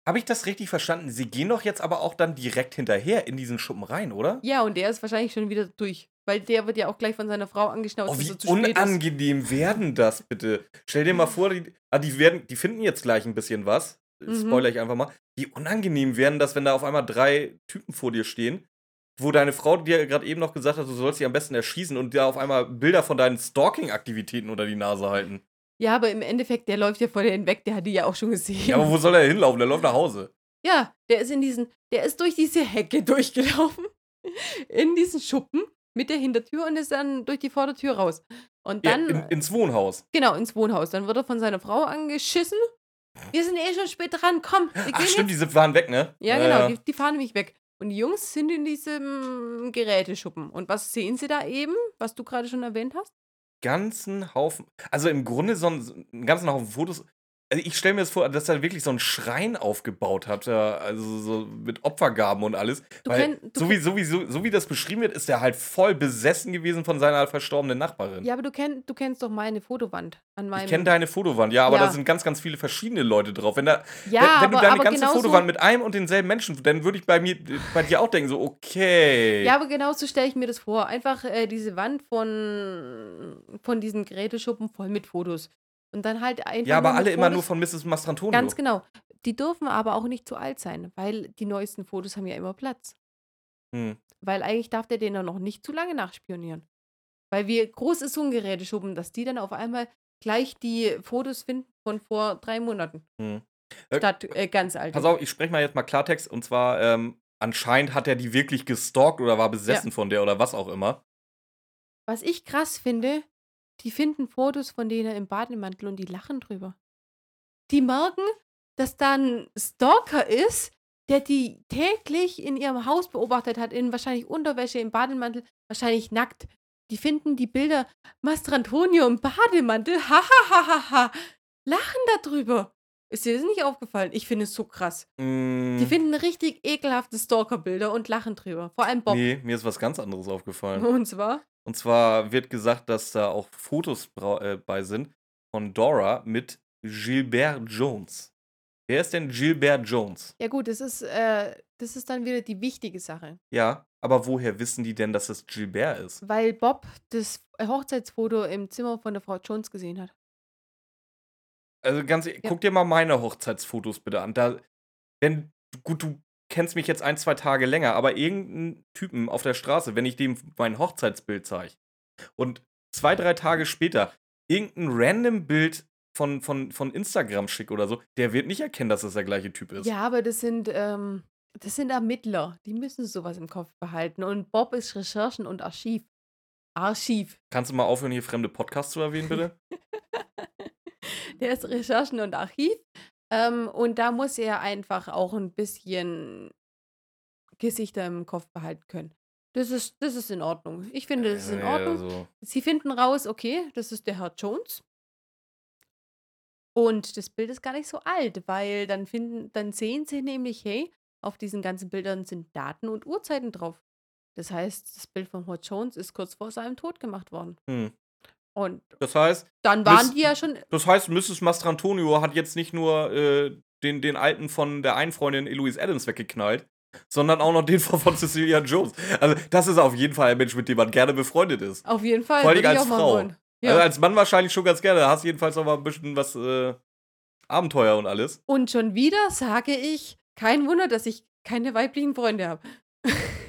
Habe ich das richtig verstanden? Sie gehen doch jetzt aber auch dann direkt hinterher in diesen Schuppen rein, oder? Ja, und der ist wahrscheinlich schon wieder durch. Weil der wird ja auch gleich von seiner Frau angeschnauzt, Oh, wie ist. unangenehm werden das bitte? Stell dir mal (laughs) vor, die, ah, die, werden, die finden jetzt gleich ein bisschen was. Mhm. Spoiler ich einfach mal. Wie unangenehm werden das, wenn da auf einmal drei Typen vor dir stehen, wo deine Frau dir gerade eben noch gesagt hat, du sollst sie am besten erschießen und dir auf einmal Bilder von deinen Stalking-Aktivitäten unter die Nase halten. Ja, aber im Endeffekt, der läuft ja vor dir hinweg, der hat die ja auch schon gesehen. Ja, aber wo soll er hinlaufen? Der läuft nach Hause. Ja, der ist in diesen, der ist durch diese Hecke (laughs) durchgelaufen, in diesen Schuppen mit der Hintertür und ist dann durch die Vordertür raus. Und Ja, dann, in, ins Wohnhaus. genau, ins Wohnhaus. Dann wird er von seiner Frau angeschissen. Wir sind eh schon spät dran, komm, wir gehen Ach, jetzt. stimmt, die sind- waren weg, ne? Ja, genau, Die, die fahren nämlich weg. Und die Jungs sind in diesem Geräteschuppen. Und was sehen sie da eben, was du gerade schon erwähnt hast? ganzen Haufen, also im Grunde so einen, einen ganzen Haufen Fotos. Also ich stelle mir das vor, dass er wirklich so einen Schrein aufgebaut hat, also so mit Opfergaben und alles. Du Weil kenn- so, wie, so, wie, so, so wie das beschrieben wird, ist er halt voll besessen gewesen von seiner verstorbenen Nachbarin. Ja, aber du, kenn, du kennst doch meine Fotowand an meinem. ich kenne deine Fotowand, ja, aber Ja. da sind ganz, ganz viele verschiedene Leute drauf. Wenn, da, Ja, wenn, wenn aber, du deine ganze genauso, Fotowand mit einem und denselben Menschen, dann würde ich bei mir, bei dir auch denken, so, okay. Ja, aber genauso stelle ich mir das vor. Einfach äh, diese Wand von, von diesen Geräteschuppen voll mit Fotos. Und dann halt einfach. Ja, aber alle immer nur von Mrs. Mastrantonio. Ganz genau. Die dürfen aber auch nicht zu alt sein, weil die neuesten Fotos haben ja immer Platz. Hm. Weil eigentlich darf der den dann noch nicht zu lange nachspionieren. Weil wie groß ist so ein Geräteschuppen, dass die dann auf einmal gleich die Fotos finden von vor drei Monaten. Hm. Äh, Statt äh, ganz alt. Pass auf, ich spreche mal jetzt mal Klartext und zwar, ähm, anscheinend hat er die wirklich gestalkt oder war besessen von der oder was auch immer. Was ich krass finde, die finden Fotos von denen im Bademantel und die lachen drüber. Die merken, dass da ein Stalker ist, der die täglich in ihrem Haus beobachtet hat, in wahrscheinlich Unterwäsche, im Bademantel, wahrscheinlich nackt. Die finden die Bilder Mastrantonio im Bademantel, hahaha, lachen darüber. Ist dir das nicht aufgefallen? Ich finde es so krass. Mm, Die finden richtig ekelhafte Stalker-Bilder und lachen drüber. Vor allem Bob. nee, mir ist was ganz anderes aufgefallen. Und zwar, Und zwar wird gesagt, dass da auch Fotos äh, bei sind von Dora mit Gilbert Jones. Wer ist denn Gilbert Jones? ja gut, das ist, äh, das ist dann wieder die wichtige Sache. Ja, aber woher wissen die denn, dass es Gilbert ist? Weil Bob das Hochzeitsfoto im Zimmer von der Frau Jones gesehen hat. Also ganz, ehrlich, Ja. guck dir mal meine Hochzeitsfotos bitte an. Da, wenn, gut, du kennst mich jetzt ein, zwei Tage länger, aber irgendeinen Typen auf der Straße, wenn ich dem mein Hochzeitsbild zeige und zwei, drei Tage später irgendein random Bild von, von, von Instagram schicke oder so, der wird nicht erkennen, dass das der gleiche Typ ist. Ja, aber das sind, ähm, das sind Ermittler. Die müssen sowas im Kopf behalten. Und Bob ist Recherchen und Archiv. Archiv. Kannst du mal aufhören, hier fremde Podcasts zu erwähnen, bitte? (laughs) Der ist Recherchen und Archiv. Ähm, und da muss er einfach auch ein bisschen Gesichter im Kopf behalten können. Das ist, das ist in Ordnung. Ich finde, das ist in Ja, Ordnung. so. Sie finden raus, okay, das ist der Herr Jones. Und das Bild ist gar nicht so alt, weil dann finden, dann sehen sie nämlich, hey, auf diesen ganzen Bildern sind Daten und Uhrzeiten drauf. Das heißt, das Bild von Herr Jones ist kurz vor seinem Tod gemacht worden. Hm. Und Das heißt, dann waren Miss- die ja schon. das heißt, Mrs. Mastrantonio hat jetzt nicht nur äh, den, den alten von der einen Freundin Eloise Adams weggeknallt, sondern auch noch den von, von Cecilia Jones. Also, das ist auf jeden Fall ein Mensch, mit dem man gerne befreundet ist. Auf jeden Fall. Vor allem als Frau. Ja. Also als Mann wahrscheinlich schon ganz gerne. Da hast jedenfalls auch mal ein bisschen was äh, Abenteuer und alles. und schon wieder sage ich, kein Wunder, dass ich keine weiblichen Freunde habe.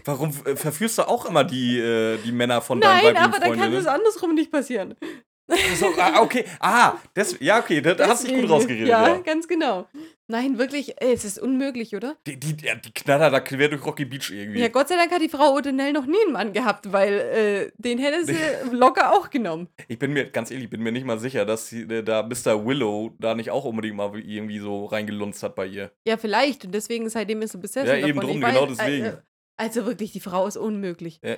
Warum äh, verführst du auch immer die, äh, die Männer von deinen Nein, aber dann kann es andersrum nicht passieren. So, ah, okay. Ah, das, ja, okay, da, hast du dich gut rausgeredet. Ja, Ja. ganz genau. Nein, wirklich, ey, es ist unmöglich, oder? Die, die, die Knaller da quer durch Rocky Beach irgendwie. Ja, Gott sei Dank hat die Frau O'Donnell noch nie einen Mann gehabt, weil äh, den hätte sie (laughs) locker auch genommen. Ich bin mir, ganz ehrlich, ich bin mir nicht mal sicher, dass sie, äh, da Mr. Willow da nicht auch unbedingt mal irgendwie so reingelunzt hat bei ihr. Ja, vielleicht. Und deswegen seitdem ist sie besessen Ja, eben drum, genau weiß, deswegen. Äh, also wirklich, die Frau ist unmöglich. Ja,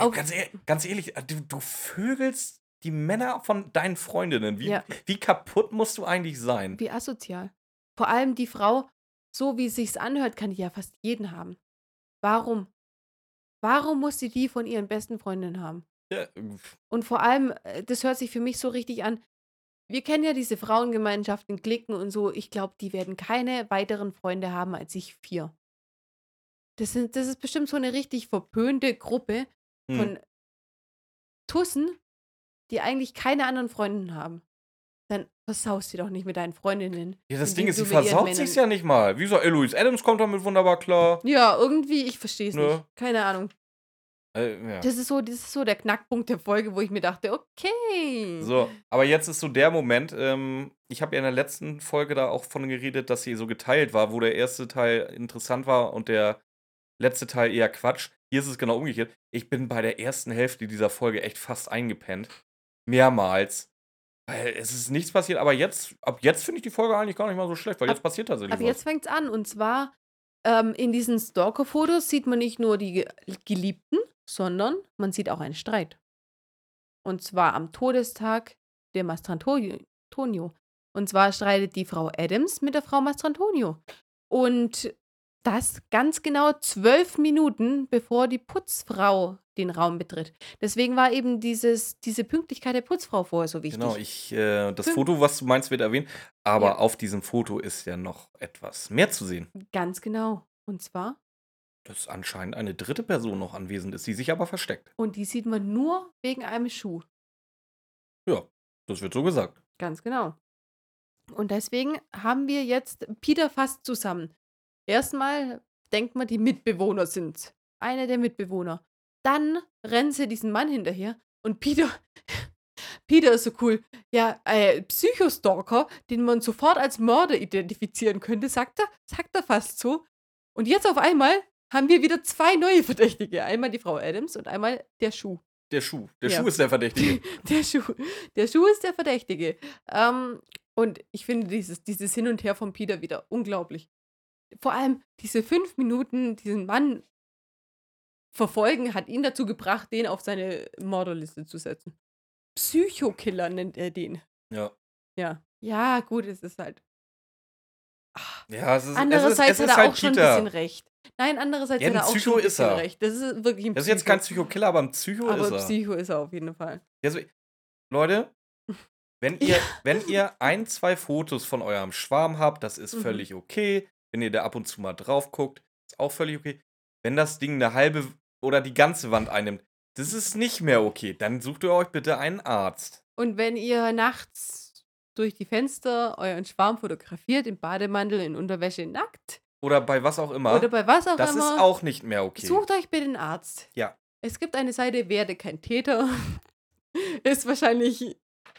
Auch- ganz, ehr- ganz ehrlich, du, du vögelst die Männer von deinen Freundinnen. Wie, Ja. wie kaputt musst du eigentlich sein? Wie asozial. Vor allem die Frau, so wie es sich anhört, kann die ja fast jeden haben. Warum? Warum muss sie die von ihren besten Freundinnen haben? Ja, Und vor allem, äh, das hört sich für mich so richtig an. Wir kennen ja diese Frauengemeinschaften, Klicken und so. Ich glaube, die werden keine weiteren Freunde haben als ich vier. Das, sind, das ist bestimmt so eine richtig verpönte Gruppe hm. von Tussen, die eigentlich keine anderen Freundinnen haben. Dann versaust sie doch nicht mit deinen Freundinnen. ja, das Ding ist, sie versaut Männern- ja nicht mal. Wie gesagt, Eloise Adams kommt damit wunderbar klar. Ja, irgendwie, ich verstehe es Ne. nicht. Keine Ahnung. Äh, ja. Das ist, so, das ist so der Knackpunkt der Folge, wo ich mir dachte, okay. So, aber jetzt ist so der Moment, ähm, ich habe ja in der letzten Folge da auch von geredet, dass sie so geteilt war, wo der erste Teil interessant war und der letzte Teil eher Quatsch. Hier ist es genau umgekehrt. Ich bin bei der ersten Hälfte dieser Folge echt fast eingepennt. Mehrmals. Weil es ist nichts passiert, aber jetzt, ab jetzt finde ich die Folge eigentlich gar nicht mal so schlecht, weil Ab- jetzt passiert tatsächlich Aber was. jetzt fängt's an. Und zwar ähm, in diesen Stalker-Fotos sieht man nicht nur die Ge Geliebten, sondern man sieht auch einen Streit. Und zwar am Todestag der Mastrantonio. Und zwar streitet die Frau Adams mit der Frau Mastrantonio. Und das ganz genau zwölf Minuten, bevor die Putzfrau den Raum betritt. Deswegen war eben dieses, diese Pünktlichkeit der Putzfrau vorher so wichtig. Genau, ich, äh, das Fünf- Foto, was du meinst, wird erwähnt, aber Ja. auf diesem Foto ist ja noch etwas mehr zu sehen. Ganz genau. Und zwar, Dass anscheinend eine dritte Person noch anwesend ist, die sich aber versteckt. und die sieht man nur wegen einem Schuh. Ja, das wird so gesagt. Ganz genau. Und deswegen haben wir jetzt Peter fast zusammen. Erstmal denkt man, die Mitbewohner sind einer der Mitbewohner. Dann rennen sie diesen Mann hinterher und Peter, (laughs) Peter ist so cool. Ja, äh, Psychostalker, den man sofort als Mörder identifizieren könnte, sagt er, sagt er fast so. Und jetzt auf einmal haben wir wieder zwei neue Verdächtige. Einmal die Frau Adams und einmal der Schuh. Der Schuh. Der Ja. Schuh ist der Verdächtige. (laughs) Der Schuh. Der Schuh ist der Verdächtige. Ähm, und ich finde dieses, dieses Hin und Her von Peter wieder unglaublich. Vor allem diese fünf Minuten, diesen Mann verfolgen, hat ihn dazu gebracht, den auf seine Mörderliste zu setzen. Psychokiller nennt er den. ja. Ja. Ja, gut, es ist halt. Ja, es ist, Andererseits es ist, es hat ist er halt auch schon ein bisschen recht. Nein, andererseits Ja, hat er auch schon ein bisschen recht. Das ist wirklich ein Das ist jetzt kein Psychokiller, aber ein Psycho Aber ist er. Psycho ist er auf jeden Fall. Also, Leute, (laughs) wenn ihr, wenn ihr ein, zwei Fotos von eurem Schwarm habt, das ist Mhm. völlig okay. Wenn ihr da ab und zu mal drauf guckt, ist auch völlig okay. Wenn das Ding eine halbe oder die ganze Wand einnimmt, das ist nicht mehr okay. Dann sucht ihr euch bitte einen Arzt. Und wenn ihr nachts durch die Fenster euren Schwarm fotografiert, im Bademantel, in Unterwäsche, nackt Oder bei was auch immer. oder bei was auch das immer, ist auch nicht mehr okay. sucht euch bitte einen Arzt. Ja. Es gibt eine Seite, werde kein Täter. (laughs) ist wahrscheinlich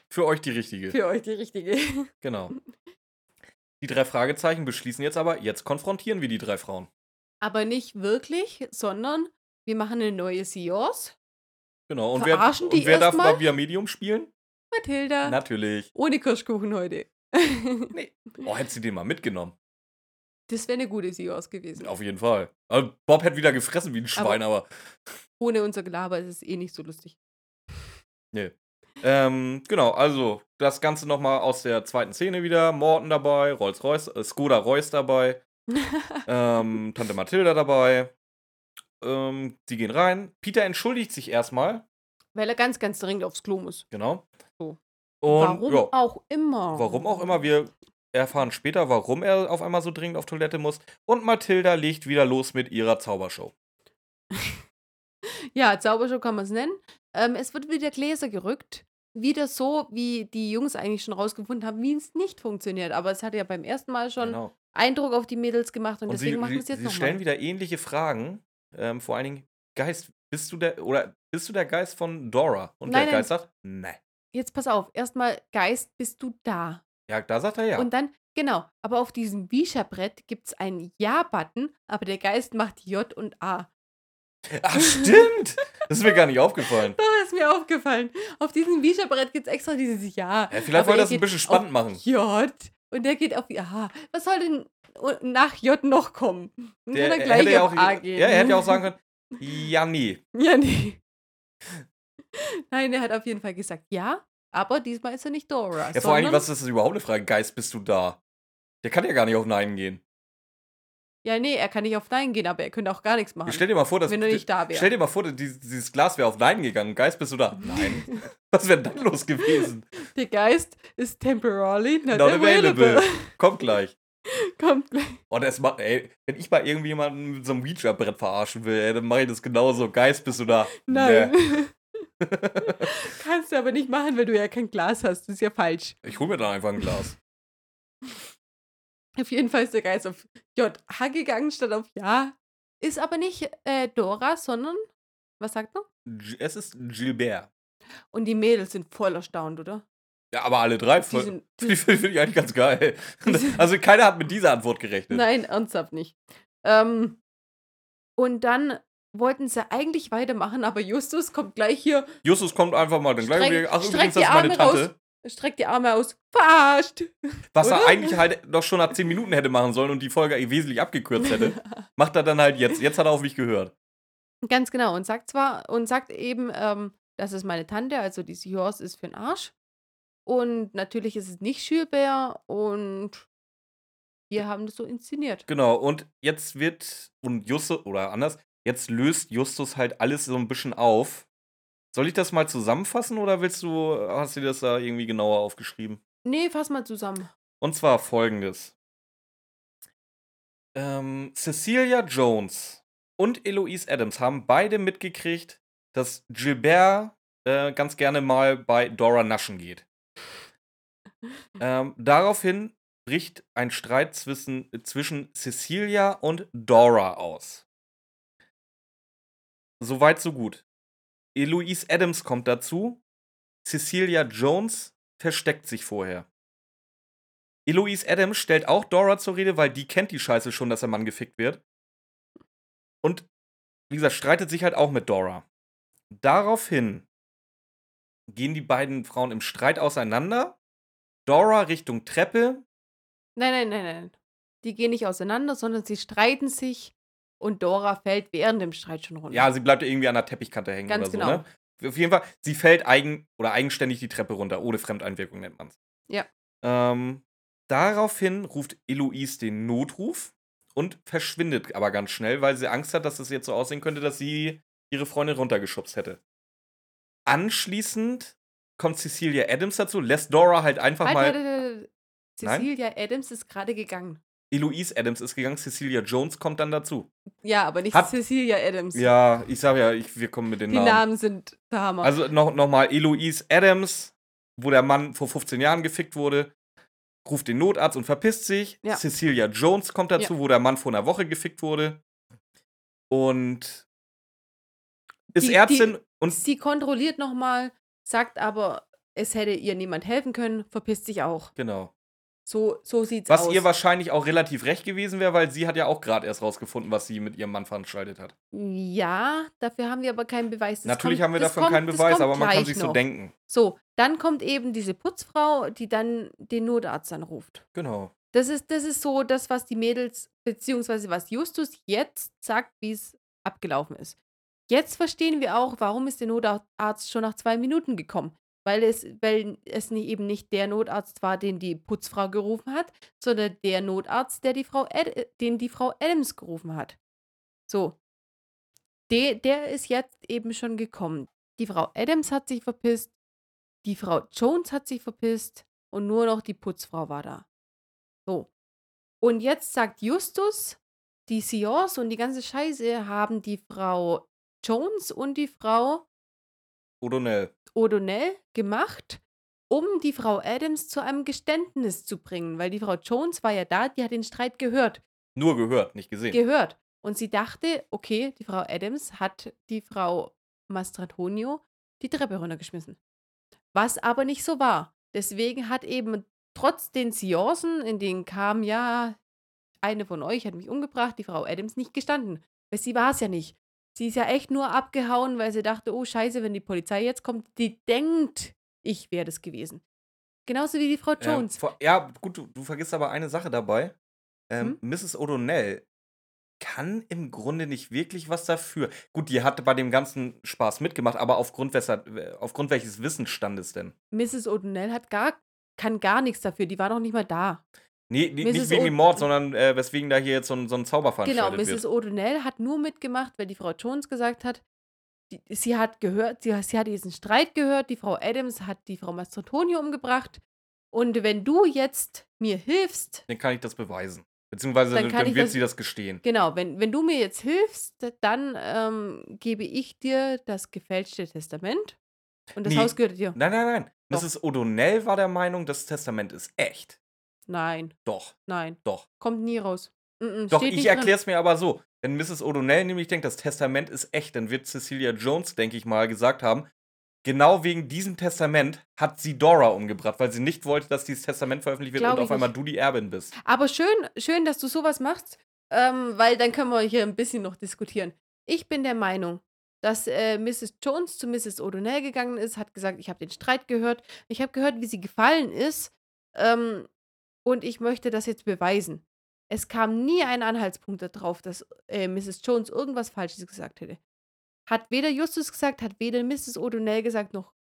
Für euch die richtige. für euch die richtige. Genau. (laughs) Die drei Fragezeichen beschließen jetzt aber, jetzt konfrontieren wir die drei Frauen. Aber nicht wirklich, sondern wir machen eine neue Seance. Genau. Und wer, Verarschen die und wer darf mal via Medium spielen? Mathilda. Natürlich. Ohne Kirschkuchen heute. (laughs) Nee. Oh, hättest du den mal mitgenommen. Das wäre eine gute Seahorse gewesen. Auf jeden Fall. Also Bob hätte wieder gefressen wie ein Schwein, aber. Ohne unser Gelaber ist es eh nicht so lustig. Nee. Ähm, genau, also das Ganze nochmal aus der zweiten Szene wieder. Morton dabei, Rolls-Royce, äh, Skoda Royce dabei, (laughs) ähm, Tante Mathilda dabei. Ähm, die gehen rein. Peter entschuldigt sich erstmal. Weil er ganz, ganz dringend aufs Klo muss. Genau. So. Und warum ja, auch immer. warum auch immer. Wir erfahren später, warum er auf einmal so dringend auf Toilette muss. Und Mathilda legt wieder los mit ihrer Zaubershow. (laughs) Ja, Zaubershow kann man es nennen. Ähm, es wird wieder Gläser gerückt. Wieder so, wie die Jungs eigentlich schon rausgefunden haben, wie es nicht funktioniert. Aber es hat ja beim ersten Mal schon Genau. Eindruck auf die Mädels gemacht und, Und deswegen sie, machen wir es sie, jetzt sie stellen nochmal. wieder ähnliche Fragen. Ähm, vor allen Dingen, Geist, bist du der oder bist du der Geist von Dora? Und Nein, der nein. Geist sagt, nein. Jetzt pass auf. Erstmal, Geist, bist du da? Ja, da sagt er ja. Und dann, genau, aber auf diesem Wischerbrett gibt es einen Ja-Button, aber der Geist macht J und A. Ach, stimmt! Das ist mir gar nicht aufgefallen. Doch, ist mir aufgefallen. Auf diesem Wischerbrett gibt es extra dieses Ja. Ja, vielleicht wollte er das ein bisschen spannend machen. J und der geht auf Ja. Was soll denn nach J noch kommen? Dann Der, kann er gleich ja auf auch, A gehen. ja, er hätte ja auch sagen können, ja, nee. Ja, nee. (laughs) Nein, er hat auf jeden Fall gesagt Ja, aber diesmal ist er nicht Dora. Ja, vor allem, was ist das überhaupt eine Frage? Geist, bist du da? Der kann ja gar nicht auf Nein gehen. Ja, nee, er kann nicht auf Nein gehen, aber er könnte auch gar nichts machen. Stell dir mal vor, dass. wenn du nicht da wärst. Stell dir mal vor, dieses, dieses Glas wäre auf Nein gegangen. Geist, bist du da? Nein. (laughs) Was wäre dann los gewesen? Der Geist ist temporarily not, Not available. available. (laughs) Kommt gleich. (laughs) Kommt gleich. Oh, das macht, ey, wenn ich mal irgendjemanden mit so einem Ouija-Brett verarschen will, ey, dann mache ich das genauso. Geist, bist du da? Nein. Nee. Kannst du aber nicht machen, weil du ja kein Glas hast. Das ist ja falsch. Ich hol mir dann einfach ein Glas. Auf jeden Fall ist der Geist auf JH gegangen statt auf Ja. Ist aber nicht äh, Dora, sondern, was sagt man? Es ist Gilbert. Und die Mädels sind voll erstaunt, oder? Ja, aber alle drei. Die Voll, sind, (laughs) die die, finde ich eigentlich ganz geil. (laughs) Also keiner hat mit dieser Antwort gerechnet. nein, ernsthaft nicht. Ähm, und dann wollten sie eigentlich weitermachen, aber Justus kommt gleich hier, Justus kommt einfach mal dann gleich Streck- wieder. Ach, übrigens, die das ist meine Arme Tante. Streckt die Arme aus, verarscht. Was er Oder? eigentlich halt noch schon nach 10 Minuten hätte machen sollen und die Folge wesentlich abgekürzt hätte, (laughs) macht er dann halt jetzt. Jetzt hat er auf mich gehört. Ganz genau. Und sagt zwar, und sagt eben, ähm, das ist meine Tante, also die Seahorse ist für den Arsch. Und natürlich ist es nicht Schülbär und wir haben das so inszeniert. Genau, und jetzt wird, und Justus, oder anders, jetzt löst Justus halt alles so ein bisschen auf. Soll ich das mal zusammenfassen oder willst du, hast du das da irgendwie genauer aufgeschrieben? Nee, fass mal zusammen. Und zwar folgendes. Ähm, Cecilia Jones und Eloise Adams haben beide mitgekriegt, dass Gilbert äh, ganz gerne mal bei Dora naschen geht. (laughs) Ähm, daraufhin bricht ein Streit zwischen, zwischen Cecilia und Dora aus. Soweit, so gut. Eloise Adams kommt dazu. Cecilia Jones versteckt sich vorher. Eloise Adams stellt auch Dora zur Rede, weil die kennt die Scheiße schon, dass der Mann gefickt wird. Und wie gesagt, streitet sich halt auch mit Dora. Daraufhin gehen die beiden Frauen im Streit auseinander. Dora Richtung Treppe. Nein, nein, nein, nein. Die gehen nicht auseinander, sondern sie streiten sich und Dora fällt während dem Streit schon runter. Ja, sie bleibt irgendwie an der Teppichkante hängen Ganz oder so, genau. ne? Auf jeden Fall, sie fällt eigen oder eigenständig die Treppe runter, ohne Fremdeinwirkung nennt man's. Ja. Ähm, daraufhin ruft Eloise den Notruf und verschwindet aber ganz schnell, weil sie Angst hat, dass es jetzt so aussehen könnte, dass sie ihre Freundin runtergeschubst hätte. Anschließend kommt Cecilia Adams dazu, lässt Dora halt einfach Halt, mal. halt, halt, halt. Nein? Cecilia Adams ist gerade gegangen. Eloise Adams ist gegangen, Cecilia Jones kommt dann dazu. Ja, aber nicht Hat- Cecilia Adams. Ja, ich sag ja, ich, wir kommen mit den Die Namen. Namen sind der Hammer. Also noch, noch mal Eloise Adams, wo der Mann vor 15 Jahren gefickt wurde, ruft den Notarzt und verpisst sich. Ja. Cecilia Jones kommt dazu, wo der Mann vor einer Woche gefickt wurde. Und ist Die- Ärztin und Sie kontrolliert nochmal, sagt aber, es hätte ihr niemand helfen können, verpisst sich auch. genau. So, so sieht's Was aus. ihr wahrscheinlich auch relativ recht gewesen wäre, weil sie hat ja auch gerade erst rausgefunden, was sie mit ihrem Mann veranstaltet hat. Ja, dafür haben wir aber keinen Beweis. Das Natürlich kommt, haben wir kommt, keinen Beweis, aber man kann sich so noch. denken. So, dann kommt eben diese Putzfrau, die dann den Notarzt anruft. Genau. Das ist, das ist so das, was die Mädels, beziehungsweise was Justus jetzt sagt, wie es abgelaufen ist. Jetzt verstehen wir auch, warum ist der Notarzt schon nach zwei Minuten gekommen. Weil es, weil es nicht, eben nicht der Notarzt war, den die Putzfrau gerufen hat, sondern der Notarzt, der die Frau Ad, äh, den die Frau Adams gerufen hat. So. De, der ist jetzt eben schon gekommen. Die Frau Adams hat sich verpisst, die Frau Jones hat sich verpisst und nur noch die Putzfrau war da. So. Und jetzt sagt Justus, die Sions und die ganze Scheiße haben die Frau Jones und die Frau O'Donnell. O'Donnell gemacht, um die Frau Adams zu einem Geständnis zu bringen, weil die Frau Jones war ja da, die hat den Streit gehört. Nur gehört, nicht gesehen. Gehört. Und sie dachte, okay, die Frau Adams hat die Frau Mastratonio die Treppe runtergeschmissen. Was aber nicht so war. Deswegen hat eben trotz den Seancen, in denen kam, ja, eine von euch hat mich umgebracht, die Frau Adams nicht gestanden. Weil sie war es ja nicht. Sie ist ja echt nur abgehauen, weil sie dachte, oh scheiße, wenn die Polizei jetzt kommt, die denkt, ich wäre das gewesen. Genauso wie die Frau Ähm, Jones. vor, ja, gut, du, du vergisst aber eine Sache dabei. Ähm, Hm? Mrs. O'Donnell kann im Grunde nicht wirklich was dafür. Gut, die hatte bei dem ganzen Spaß mitgemacht, aber aufgrund, weshalb, aufgrund welches Wissensstandes denn? Mrs. O'Donnell hat gar, kann gar nichts dafür, die war noch nicht mal da. Nee, nee nicht wegen dem Mord, sondern äh, weswegen da hier jetzt so ein, so ein Zauber Genau, veranstaltet Mrs. O'Donnell hat nur mitgemacht, weil die Frau Jones gesagt hat, die, sie hat gehört, sie, sie hat diesen Streit gehört, die Frau Adams hat die Frau Mastrotonio umgebracht. Und wenn du jetzt mir hilfst, wird. Dann kann ich das beweisen. Beziehungsweise Dann dann, wird das- sie das gestehen. genau, wenn, wenn du mir jetzt hilfst, dann ähm, gebe ich dir das gefälschte Testament. Und das Nee. Haus gehört dir. Nein, nein, nein. Doch. Mrs. O'Donnell war der Meinung, das Testament ist echt. Nein, Doch, nein, doch. kommt nie raus. Mm -mm, Doch, ich erkläre es mir aber so. Wenn Mrs. O'Donnell nämlich denkt, das Testament ist echt, dann wird Cecilia Jones, denke ich mal, gesagt haben, genau wegen diesem Testament hat sie Dora umgebracht, weil sie nicht wollte, dass dieses Testament veröffentlicht wird Glaub und auf einmal nicht. du die Erbin bist. Aber schön, schön, dass du sowas machst, ähm, weil dann können wir hier ein bisschen noch diskutieren. Ich bin der Meinung, dass äh, Mrs. Jones zu Mrs. O'Donnell gegangen ist, hat gesagt, ich habe den Streit gehört, ich habe gehört, wie sie gefallen ist ähm, und ich möchte das jetzt beweisen. Es kam nie ein Anhaltspunkt darauf, dass äh, Mrs. Jones irgendwas Falsches gesagt hätte. Hat weder Justus gesagt, hat weder Mrs. O'Donnell gesagt, noch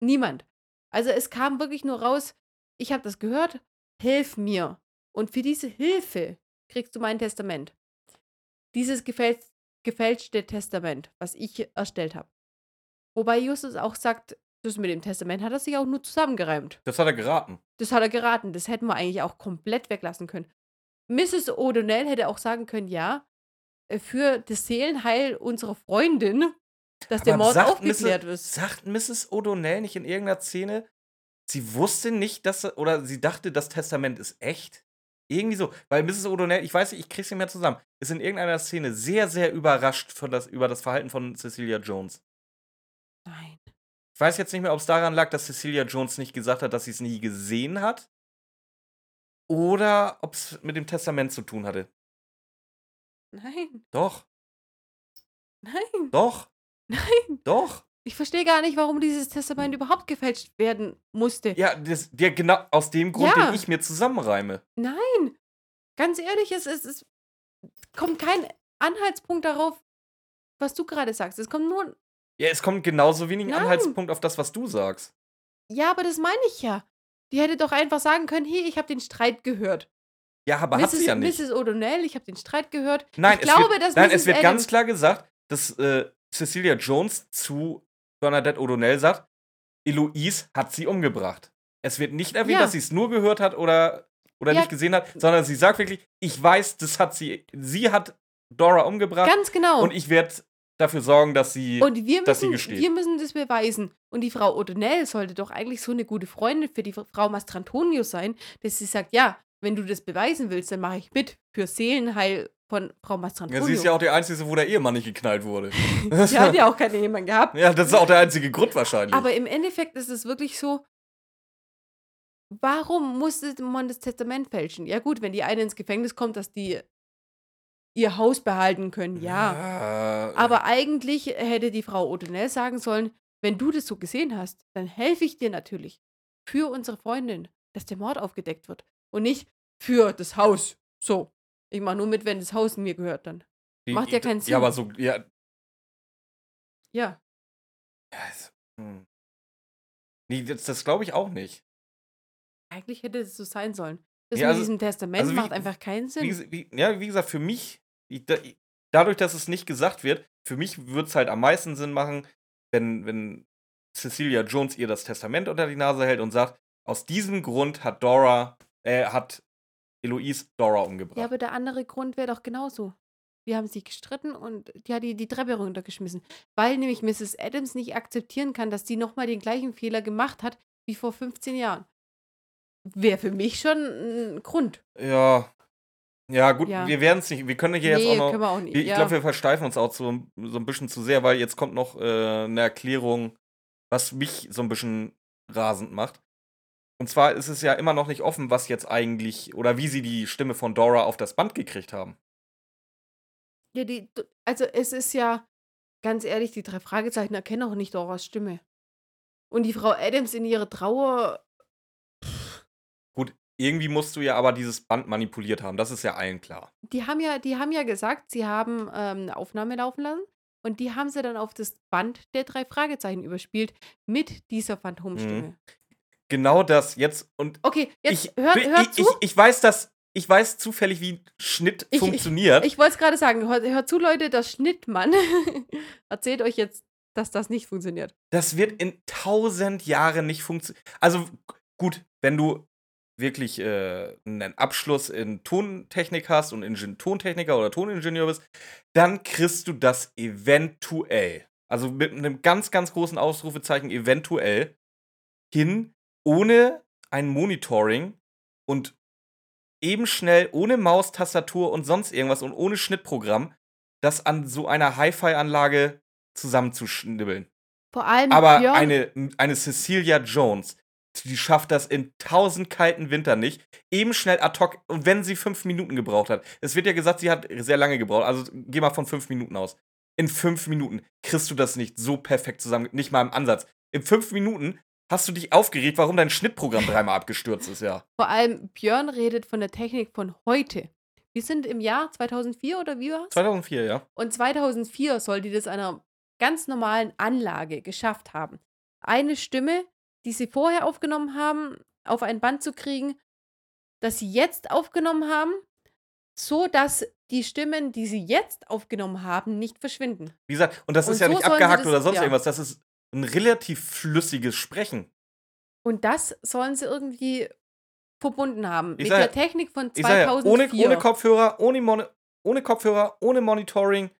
niemand. Also es kam wirklich nur raus, ich habe das gehört, hilf mir. Und für diese Hilfe kriegst du mein Testament. Dieses gefäl gefälschte Testament, was ich erstellt habe. Wobei Justus auch sagt, das mit dem Testament hat er sich auch nur zusammengereimt. Das hat er geraten. Das hat er geraten. Das hätten wir eigentlich auch komplett weglassen können. Mrs. O'Donnell hätte auch sagen können, ja, äh, für das Seelenheil unserer Freundin, dass der Aber Mord sagt aufgeklärt Mrs. wird. Sagt Mrs. O'Donnell nicht in irgendeiner Szene, sie wusste nicht, dass oder sie dachte, das Testament ist echt? Irgendwie so, weil Mrs. O'Donnell, ich weiß nicht, ich krieg's nicht mehr zusammen, ist in irgendeiner Szene sehr, sehr überrascht von das, über das Verhalten von Cecilia Jones. Ich weiß jetzt nicht mehr, ob es daran lag, dass Cecilia Jones nicht gesagt hat, dass sie es nie gesehen hat. Oder ob es mit dem Testament zu tun hatte. Nein. Doch, Nein. doch, Nein. doch. Ich verstehe gar nicht, warum dieses Testament überhaupt gefälscht werden musste. Ja, das, der genau aus dem Grund, Ja. den ich mir zusammenreime. Nein. Ganz ehrlich, es, es, es kommt kein Anhaltspunkt darauf, was du gerade sagst. Es kommt nur. Ja, es kommt genauso wenig Nein. Anhaltspunkt auf das, was du sagst. Ja, aber das meine ich ja. Die hätte doch einfach sagen können: Hey, ich habe den Streit gehört. Ja, aber hat Mrs. sie ja nicht. Mrs. O'Donnell, ich habe den Streit gehört. Nein, ich es glaube, wird, dass nein Mrs. es wird Adams ganz klar gesagt, dass äh, Cecilia Jones zu Bernadette O'Donnell sagt, Eloise hat sie umgebracht. Es wird nicht erwähnt, Ja. dass sie es nur gehört hat oder, oder Ja. nicht gesehen hat, sondern sie sagt wirklich, ich weiß, das hat sie, sie hat Dora umgebracht Ganz genau. und ich werde dafür sorgen, dass sie, Und wir dass sie müssen, gesteht. wir müssen das beweisen. Und die Frau O'Donnell sollte doch eigentlich so eine gute Freundin für die Frau Mastrantonio sein, dass sie sagt, ja, wenn du das beweisen willst, dann mache ich mit für Seelenheil von Frau ja, Mastrantonio. sie ist ja auch die Einzige, wo der Ehemann nicht geknallt wurde. (laughs) Sie hat ja auch keinen Ehemann gehabt. ja, das ist auch der einzige Grund wahrscheinlich. Aber im Endeffekt ist es wirklich so, Warum musste man das Testament fälschen? Ja gut, wenn die eine ins Gefängnis kommt, dass die ihr Haus behalten können, ja. Ja, Aber eigentlich hätte die Frau O'Donnell sagen sollen, wenn du das so gesehen hast, dann helfe ich dir natürlich für unsere Freundin, dass der Mord aufgedeckt wird. Und nicht für das Haus. So. Ich mache nur mit, wenn das Haus mir gehört dann. die- macht ja keinen Ja, Sinn. aber so, ja. Ja. ja es, hm. Nee, das, das glaube ich auch nicht. Eigentlich hätte es so sein sollen. Das Ja, mit also- diesem Testament also wie- macht einfach keinen Sinn. Wie, wie, ja, wie gesagt, für mich, ich, ich- dadurch, dass es nicht gesagt wird, für mich würde es halt am meisten Sinn machen, wenn, wenn Cecilia Jones ihr das Testament unter die Nase hält und sagt, aus diesem Grund hat Dora, äh, hat Eloise Dora umgebracht. Ja, aber der andere Grund wäre doch genauso. Wir haben sich gestritten und die hat die, die Treppe runtergeschmissen. Weil nämlich Mrs. Adams nicht akzeptieren kann, dass die nochmal den gleichen Fehler gemacht hat wie vor 15 Jahren. Wäre für mich schon ein Grund. Ja. Ja, gut, Ja. wir werden es nicht. Wir können hier nee, jetzt auch noch. auch nicht. Ich ja. glaube, wir versteifen uns auch so, so ein bisschen zu sehr, weil jetzt kommt noch äh, eine Erklärung, was mich so ein bisschen rasend macht. Und zwar ist es ja immer noch nicht offen, was jetzt eigentlich oder wie sie die Stimme von Dora auf das Band gekriegt haben. ja die, also es ist ja, ganz ehrlich, die drei Fragezeichen erkennen auch nicht Doras Stimme. Und die Frau Adams in ihrer Trauer, irgendwie musst du ja aber dieses Band manipuliert haben. Das ist ja allen klar. die haben ja, die haben ja gesagt, sie haben ähm, eine Aufnahme laufen lassen. Und die haben sie dann auf das Band der drei Fragezeichen überspielt mit dieser Phantomstimme. Genau das jetzt und Okay, jetzt ich, hört, ich, hört zu. Ich, ich weiß das, ich weiß zufällig, wie Schnitt Ich- ich- funktioniert. Ich wollte es gerade sagen, hört, hört zu, Leute, der Schnittmann (laughs) erzählt euch jetzt, dass das nicht funktioniert. Das wird in tausend Jahren nicht funktionieren. Also gut, wenn du wirklich äh, einen Abschluss in Tontechnik hast und Ingen Tontechniker oder Toningenieur bist, dann kriegst du das eventuell, also mit einem ganz, ganz großen Ausrufezeichen eventuell hin, ohne ein Monitoring und eben schnell, ohne Maus, Tastatur und sonst irgendwas und ohne Schnittprogramm, das an so einer Hi-Fi-Anlage zusammenzuschnibbeln. Vor allem Aber Björn, eine, eine Cecilia Jones, die schafft das in tausend kalten Wintern nicht. Eben schnell ad hoc, und wenn sie fünf Minuten gebraucht hat. Es wird ja gesagt, sie hat sehr lange gebraucht. Also geh mal von fünf Minuten aus. In fünf Minuten kriegst du das nicht so perfekt zusammen, nicht mal im Ansatz. In fünf Minuten hast du dich aufgeregt, warum dein Schnittprogramm (laughs) dreimal abgestürzt ist, ja. vor allem Björn redet von der Technik von heute. Wir sind im Jahr 2004 oder wie war's? 2004, ja. Und 2004 soll die das einer ganz normalen Anlage geschafft haben. Eine Stimme, die sie vorher aufgenommen haben, auf ein Band zu kriegen, das sie jetzt aufgenommen haben, so dass die Stimmen, die sie jetzt aufgenommen haben, nicht verschwinden. Wie gesagt, und das Und ist ja so nicht abgehackt das- oder sonst ja. irgendwas. Das ist ein relativ flüssiges Sprechen. Und das sollen sie irgendwie verbunden haben. Ich mit sag der Technik von Ich sage ja, 2004. ohne, ohne Kopfhörer, ohne, Mon ohne Kopfhörer, ohne Monitoring,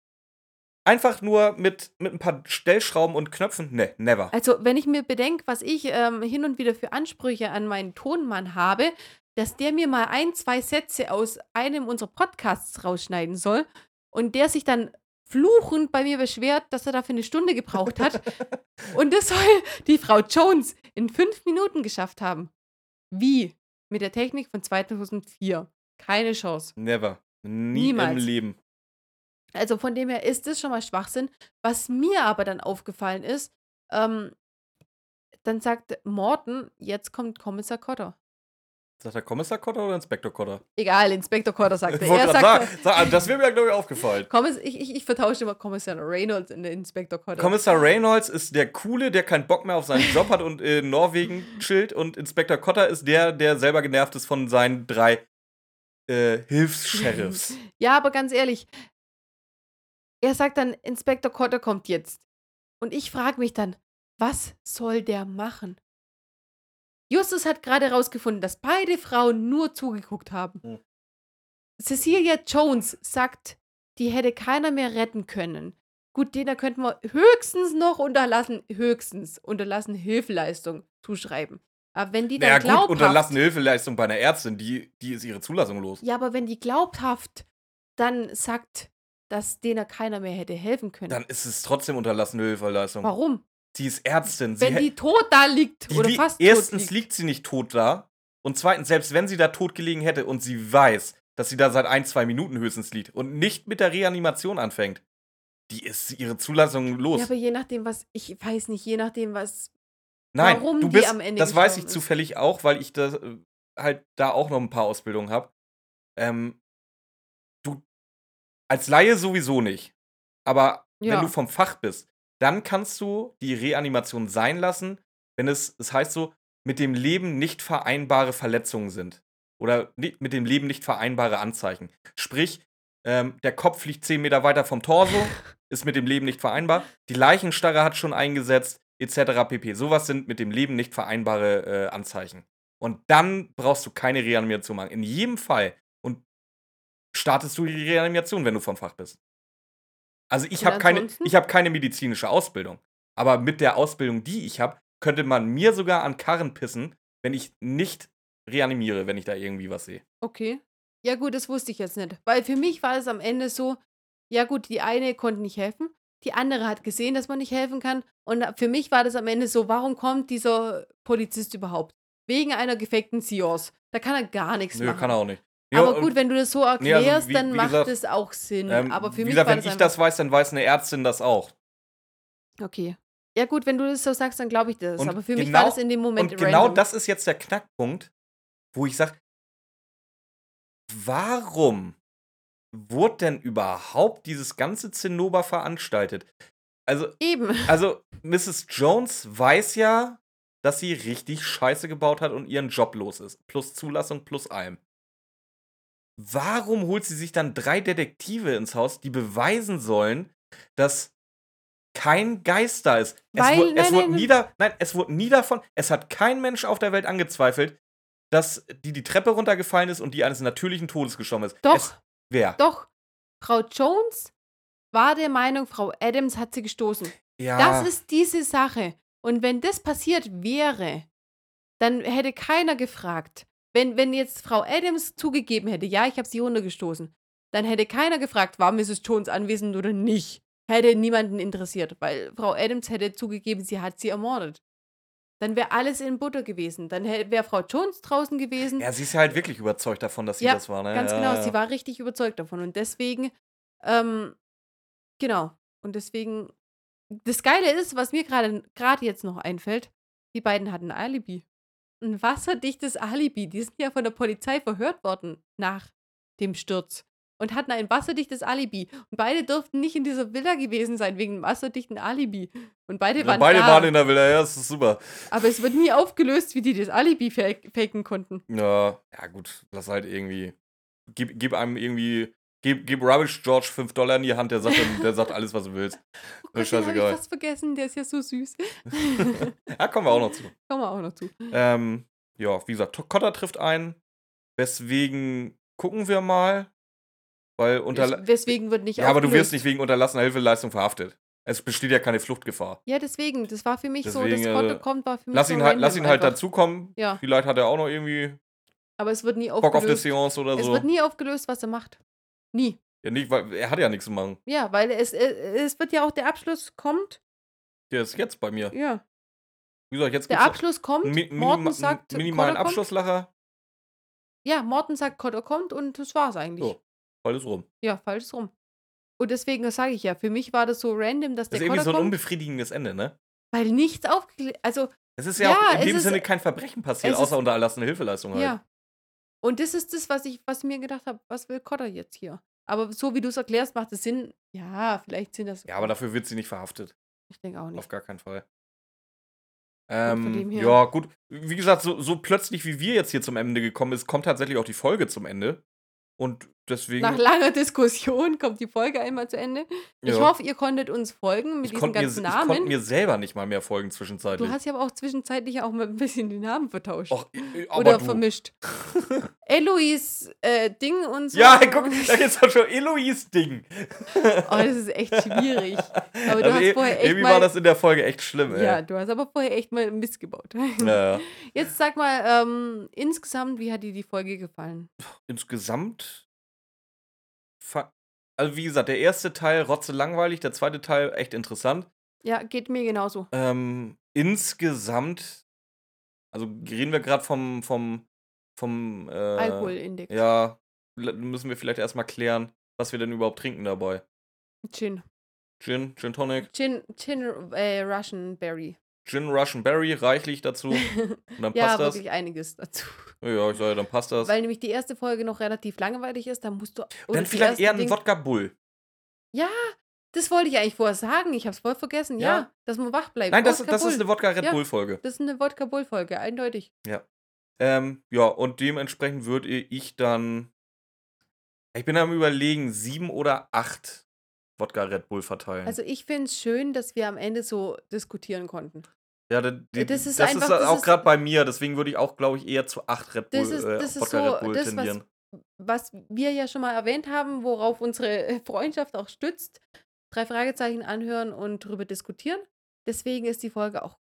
einfach nur mit, mit ein paar Stellschrauben und Knöpfen. Ne, never. Also, wenn ich mir bedenke, was ich ähm, hin und wieder für Ansprüche an meinen Tonmann habe, dass der mir mal ein, zwei Sätze aus einem unserer Podcasts rausschneiden soll und der sich dann fluchend bei mir beschwert, dass er dafür eine Stunde gebraucht hat. (laughs) und das soll die Frau Jones in fünf Minuten geschafft haben. Wie? Mit der Technik von 2004. Keine Chance. Never. Nie im Niemals. Leben. Also von dem her ist das schon mal Schwachsinn. Was mir aber dann aufgefallen ist, ähm, dann sagt Morton, jetzt kommt Kommissar Cotter. Sagt der Kommissar Kotter oder Inspektor Kotter? Egal, Inspektor Cotter sagt (laughs) er. Er sagt, sag, das wäre mir, glaube ich, aufgefallen. Kommiss ich, ich, ich vertausche immer Kommissar Reynolds in den Inspektor Cotter. Kommissar Reynolds ist der Coole, der keinen Bock mehr auf seinen Job hat und in Norwegen chillt. Und Inspektor Kotter ist der, der selber genervt ist von seinen drei äh, Hilfs-Sheriffs. (laughs) ja, aber ganz ehrlich, er sagt dann, Inspektor Cotter kommt jetzt. Und ich frage mich dann, was soll der machen? Justus hat gerade herausgefunden, dass beide Frauen nur zugeguckt haben. Hm. Cecilia Jones sagt, die hätte keiner mehr retten können. Gut, denen könnten wir höchstens noch unterlassen, höchstens unterlassen Hilfeleistung zuschreiben. Aber wenn die dann Ja, gut, glaubhaft, unterlassene Hilfeleistung bei einer Ärztin, die, die ist ihre Zulassung los. ja, aber wenn die glaubhaft dann sagt, dass denen keiner mehr hätte helfen können. Dann ist es trotzdem unterlassene Hilfeleistung. Warum? Sie ist Ärztin. Sie Wenn die tot da liegt die oder li- fast erstens tot liegt. liegt sie nicht tot da. Und zweitens, selbst wenn sie da tot gelegen hätte und sie weiß, dass sie da seit ein, zwei Minuten höchstens liegt und nicht mit der Reanimation anfängt, die ist ihre Zulassung los. Ja, aber je nachdem, was, ich weiß nicht, je nachdem, was, Nein, warum du die bist, am Ende das weiß ich ist. zufällig auch, weil ich da äh, halt da auch noch ein paar Ausbildungen habe. Ähm, als Laie sowieso nicht. Aber wenn Ja. du vom Fach bist, dann kannst du die Reanimation sein lassen, wenn es, es heißt so, mit dem Leben nicht vereinbare Verletzungen sind. Oder mit dem Leben nicht vereinbare Anzeichen. Sprich, ähm, der Kopf liegt 10 Meter weiter vom Torso, (laughs) ist mit dem Leben nicht vereinbar. Die Leichenstarre hat schon eingesetzt, etc. pp. Sowas sind mit dem Leben nicht vereinbare äh, Anzeichen. Und dann brauchst du keine Reanimation machen. In jedem Fall. Startest du die Reanimation, wenn du vom Fach bist. Also ich habe keine, ich hab keine medizinische Ausbildung. Aber mit der Ausbildung, die ich habe, könnte man mir sogar an Karren pissen, wenn ich nicht reanimiere, wenn ich da irgendwie was sehe. Okay. Ja, gut, das wusste ich jetzt nicht. Weil für mich war es am Ende so, ja, gut, die eine konnte nicht helfen, die andere hat gesehen, dass man nicht helfen kann. Und für mich war das am Ende so, warum kommt dieser Polizist überhaupt? Wegen einer gefakten Seance. Da kann er gar nichts Nö, machen. kann er auch nicht. Ja, Aber gut, wenn du das so Nee, also erklärst, wie- dann wie macht gesagt, es auch Sinn. ähm, Aber für mich gesagt, war wenn das ich das weiß, dann weiß eine Ärztin das auch. Okay. Ja, gut, wenn du das so sagst, dann glaube ich das. Und Aber für mich genau- war das in dem Moment Und genau random. das ist jetzt der Knackpunkt, wo ich sage, warum wurde denn überhaupt dieses ganze Zinnober veranstaltet? Also, Eben. (laughs) also Mrs. Jones weiß ja, dass sie richtig Scheiße gebaut hat und ihren Job los ist. Plus Zulassung, plus allem. Warum holt sie sich dann drei Detektive ins Haus, die beweisen sollen, dass kein Geist da ist? Weil- es, wurde, es nein, wurde nein, nie da, nein, es wurde nie davon, es hat kein Mensch auf der Welt angezweifelt, dass die die Treppe runtergefallen ist und die eines natürlichen Todes gestorben ist. Doch. Es, wer? Doch, Frau Jones war der Meinung, Frau Adams hat sie gestoßen. Ja. Das ist diese Sache. Und wenn das passiert wäre, dann hätte keiner gefragt. Wenn, wenn jetzt Frau Adams zugegeben hätte, ja, ich habe sie runtergestoßen, dann hätte keiner gefragt, war Mrs. Jones anwesend oder nicht. Hätte niemanden interessiert, weil Frau Adams hätte zugegeben, sie hat sie ermordet. Dann wäre alles in Butter gewesen. Dann wäre Frau Jones draußen gewesen. ja, sie ist ja halt wirklich überzeugt davon, dass sie Ja, das war, ne? Ganz ja, genau, ja. sie war richtig überzeugt davon. Und deswegen, ähm, genau. Und deswegen, das Geile ist, was mir gerade gerade jetzt noch einfällt, die beiden hatten ein Alibi. Ein wasserdichtes Alibi. Die sind ja von der Polizei verhört worden nach dem Sturz. Und hatten ein wasserdichtes Alibi. Und beide durften nicht in dieser Villa gewesen sein, wegen einem wasserdichten Alibi. Und beide Ja, waren beide da. waren in der Villa, ja, das ist super. Aber es wird nie aufgelöst, wie die das Alibi fak faken konnten. Ja, ja gut, das halt irgendwie. Gib, gib einem irgendwie. Gib, gib Rubbish George 5 Dollar in die Hand, der sagt, der sagt alles, was du willst. Oh Gott, den habe ich scheißegal. fast vergessen, der ist ja so süß. (laughs) Ja, kommen wir auch noch zu. Kommen wir auch noch zu. Ähm, ja, wie gesagt, Cotter trifft ein. Weswegen gucken wir mal. Weil unter. Wes- Weswegen wird nicht Ja, aber du wirst aufgelöst. nicht wegen unterlassener Hilfeleistung verhaftet. Es besteht ja keine Fluchtgefahr. Ja, deswegen. Das war für mich so, Deswegen, das Konto äh, kommt, war für mich Lass so ihn halt, lass ihn halt einfach. dazukommen. Ja, Vielleicht hat er auch noch irgendwie aber es wird nie Bock auf die aufgelöst. Seance oder Es so. wird nie aufgelöst, was er macht. Nie. Ja, nicht, weil er hat ja nichts zu machen. Ja, weil es, äh, es wird ja auch, der Abschluss kommt. Der ist jetzt bei mir. Ja. Wie gesagt, jetzt Der Abschluss kommt. mi Morten sagt, minimalen. Abschlusslacher. Ja, Morten sagt, Kotter kommt und das war's eigentlich. So, Fall ist rum. Ja, falsch rum. Und deswegen sage ich ja, für mich war das so random, dass Das der ist irgendwie Kotter so ein kommt, unbefriedigendes Ende, ne? weil nichts aufgeklärt, also Es ist ja, Ja, auch in dem ist- Sinne kein Verbrechen passiert, ist- außer unter erlassener Hilfeleistung halt. Ja. Und das ist das, was ich, was ich mir gedacht habe, was will Cotter jetzt hier? Aber so wie du es erklärst, macht es Sinn. Ja, vielleicht sind das. Ja, aber dafür wird sie nicht verhaftet. Ich denke auch nicht. Auf gar keinen Fall. Ähm, ja, gut. Wie gesagt, so, so plötzlich, wie wir jetzt hier zum Ende gekommen ist, kommt tatsächlich auch die Folge zum Ende. Und deswegen. Nach langer Diskussion kommt die Folge einmal zu Ende. Ich ja. hoffe, ihr konntet uns folgen mit ich diesen konnte mir, ganzen ich konnte Namen. mir selber nicht mal mehr folgen zwischenzeitlich. Du hast ja aber auch zwischenzeitlich auch mal ein bisschen die Namen vertauscht. Och, oder du. vermischt. (laughs) Eloise äh, Ding und so. Ja, guck, da geht's doch schon Eloise-Ding. (laughs) Oh, das ist echt schwierig. Aber du Also hast eh- vorher echt irgendwie mal. war das in der Folge echt schlimm, ey. ja, du hast aber vorher echt mal Mist gebaut. (laughs) Ja, ja. Jetzt sag mal, ähm, insgesamt, wie hat dir die Folge gefallen? Insgesamt. Also, wie gesagt, der erste Teil rotze langweilig, der zweite Teil echt interessant. Ja, geht mir genauso. Ähm, insgesamt, also reden wir gerade vom, vom vom äh, Alkoholindex. Ja, müssen wir vielleicht erstmal klären, was wir denn überhaupt trinken dabei. Gin. Gin, Gin Tonic, Gin, Gin äh, Russian Berry. Gin Russian Berry, reichlich dazu. (laughs) Und dann ja, passt das. wirklich einiges dazu. Ja, ich sage, dann passt das. Weil nämlich die erste Folge noch relativ langweilig ist, dann musst du. dann vielleicht eher ein Ding- Wodka Bull. Ja, das wollte ich eigentlich vorher sagen. Ich habe es voll vergessen. Ja, Ja. dass man wach bleibt. Nein, das, das ist eine Wodka Red Ja. Bull Folge. Das ist eine Wodka Bull Folge, eindeutig. Ähm, ja, und dementsprechend würde ich dann. Ich bin am überlegen, sieben oder acht Wodka Red Bull verteilen. Also ich finde es schön, dass wir am Ende so diskutieren konnten. Ja, die, das das ist ist, einfach- das auch ist- gerade bei mir, deswegen würde ich auch, glaube ich, eher zu acht Red Bull, Das ist- äh, das ist Wodka so Red Bull das, was- tendieren. Was wir ja schon mal erwähnt haben, worauf unsere (laughs) Freundschaft auch stützt, drei Fragezeichen anhören und drüber diskutieren. Deswegen ist die Folge auch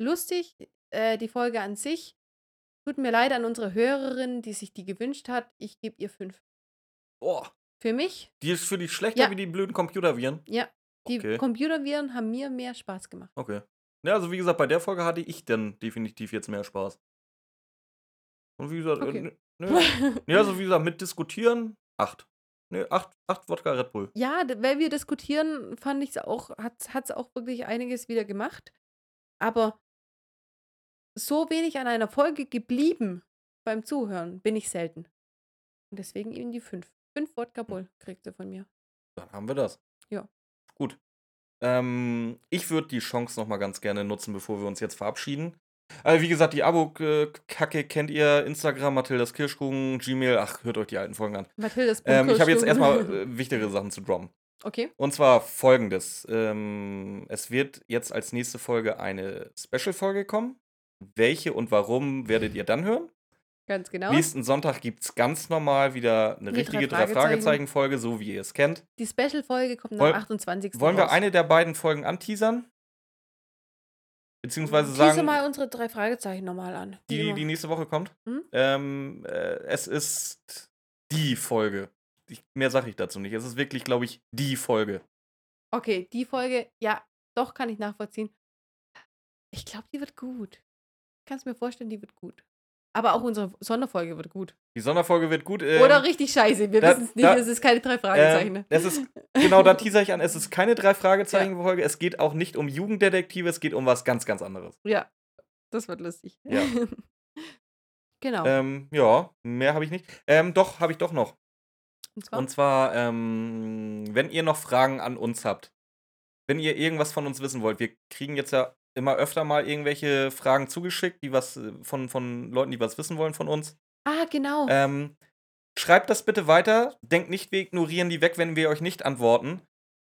lustig. Äh, die Folge an sich tut mir leid an unsere Hörerin, die sich die gewünscht hat. Ich gebe ihr fünf. Oh, Für mich, die ist für dich schlechter Ja. wie die blöden Computerviren. ja, die Okay. Computerviren haben mir mehr Spaß gemacht. Okay. Ja, also wie gesagt, bei der Folge hatte ich dann definitiv jetzt mehr Spaß. Und wie gesagt, Okay. äh, nö. Ja, also wie gesagt, mit diskutieren, acht. Ne, acht, acht Wodka Red Bull. Ja, weil wir diskutieren, fand ich es auch, hat es auch wirklich einiges wieder gemacht. Aber so wenig an einer Folge geblieben beim Zuhören bin ich selten. Und deswegen eben die fünf. Fünf Wodka Bull kriegt sie von mir. Dann haben wir das. Ja. Gut. Ähm, ich würde die Chance noch mal ganz gerne nutzen, bevor wir uns jetzt verabschieden. Also wie gesagt, die Abo-Kacke kennt ihr. Instagram, Mathildas Kirschkuchen, Gmail. Ach, hört euch die alten Folgen an. Mathildas Ähm, ich habe jetzt erstmal äh, (laughs) wichtigere Sachen zu droppen. Okay. Und zwar folgendes. Ähm, es wird jetzt als nächste Folge eine Special-Folge kommen. Welche und warum werdet ihr dann hören? Ganz genau. Nächsten Sonntag gibt es ganz normal wieder eine Die richtige drei Drei-Fragezeichen-Folge, so wie ihr es kennt. Die Special-Folge kommt Woll- am 28. Wollen wir raus. eine der beiden Folgen anteasern? Beziehungsweise Tease sagen, mal unsere drei Fragezeichen nochmal an. die, die nächste Woche kommt? Hm? Ähm, äh, es ist die Folge. Ich, mehr sage ich dazu nicht. Es ist wirklich, glaube ich, die Folge. Okay, die Folge, ja, doch kann ich nachvollziehen. Ich glaube, die wird gut. Ich kann es mir vorstellen, die wird gut. Aber auch unsere Sonderfolge wird gut. Die Sonderfolge wird gut. ähm, Oder richtig scheiße. Wir wissen es nicht, da- es ist keine drei Fragezeichen. Ähm, ne? es ist, genau, da teaser ich an, es ist (laughs) keine drei Fragezeichen-Folge, es geht auch nicht um Jugenddetektive, es geht um was ganz, ganz anderes. ja, das wird lustig. Ja. (laughs) genau. Ähm, ja, mehr habe ich nicht. Ähm, doch, habe ich doch noch. Und zwar, Und zwar, ähm, wenn ihr noch Fragen an uns habt, wenn ihr irgendwas von uns wissen wollt, wir kriegen jetzt ja immer öfter mal irgendwelche Fragen zugeschickt, die was äh, von, von Leuten, die was wissen wollen von uns. ah, genau. Ähm, schreibt das bitte weiter. Denkt nicht, wir ignorieren die weg, wenn wir euch nicht antworten.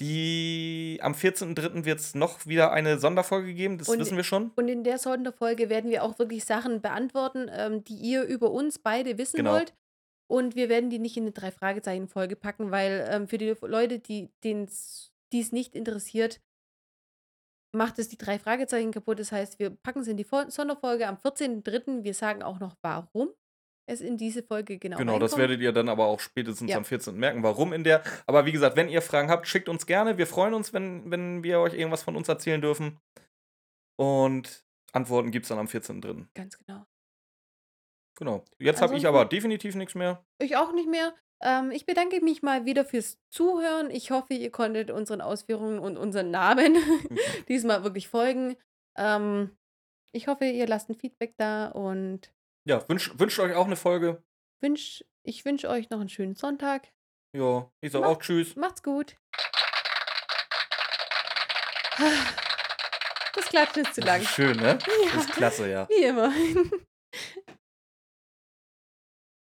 Die am 14.03. wird es noch wieder eine Sonderfolge geben, das Und- wissen wir schon. Und in der Sonderfolge werden wir auch wirklich Sachen beantworten, ähm, die ihr über uns beide wissen Genau. wollt. Und wir werden die nicht in eine Drei-Fragezeichen-Folge packen, weil ähm, für die Leute, die es nicht interessiert, macht es die drei Fragezeichen kaputt. Das heißt, wir packen es in die Fol- Sonderfolge am 14.03. Wir sagen auch noch, warum es in diese Folge genau Genau, das werdet ihr dann aber auch spätestens Ja. am 14. merken, warum in der. Aber wie gesagt, wenn ihr Fragen habt, schickt uns gerne. Wir freuen uns, wenn, wenn wir euch irgendwas von uns erzählen dürfen. Und Antworten gibt es dann am 14.3. Ganz genau. Genau. Jetzt habe ich aber definitiv nichts mehr. Ich auch nicht mehr. Ähm, ich bedanke mich mal wieder fürs Zuhören. Ich hoffe, ihr konntet unseren Ausführungen und unseren Namen (laughs) (laughs) diesmal wirklich folgen. Ähm, ich hoffe, ihr lasst ein Feedback da und Ja, wünscht wünscht euch auch eine Folge. wünsch, ich wünsche euch noch einen schönen Sonntag. Ja, ich sage auch Tschüss. Macht's gut. (sighs) Das Klatschen ist zu lang. Schön, ne? (laughs) Ja. Das ist klasse, ja. Wie immer.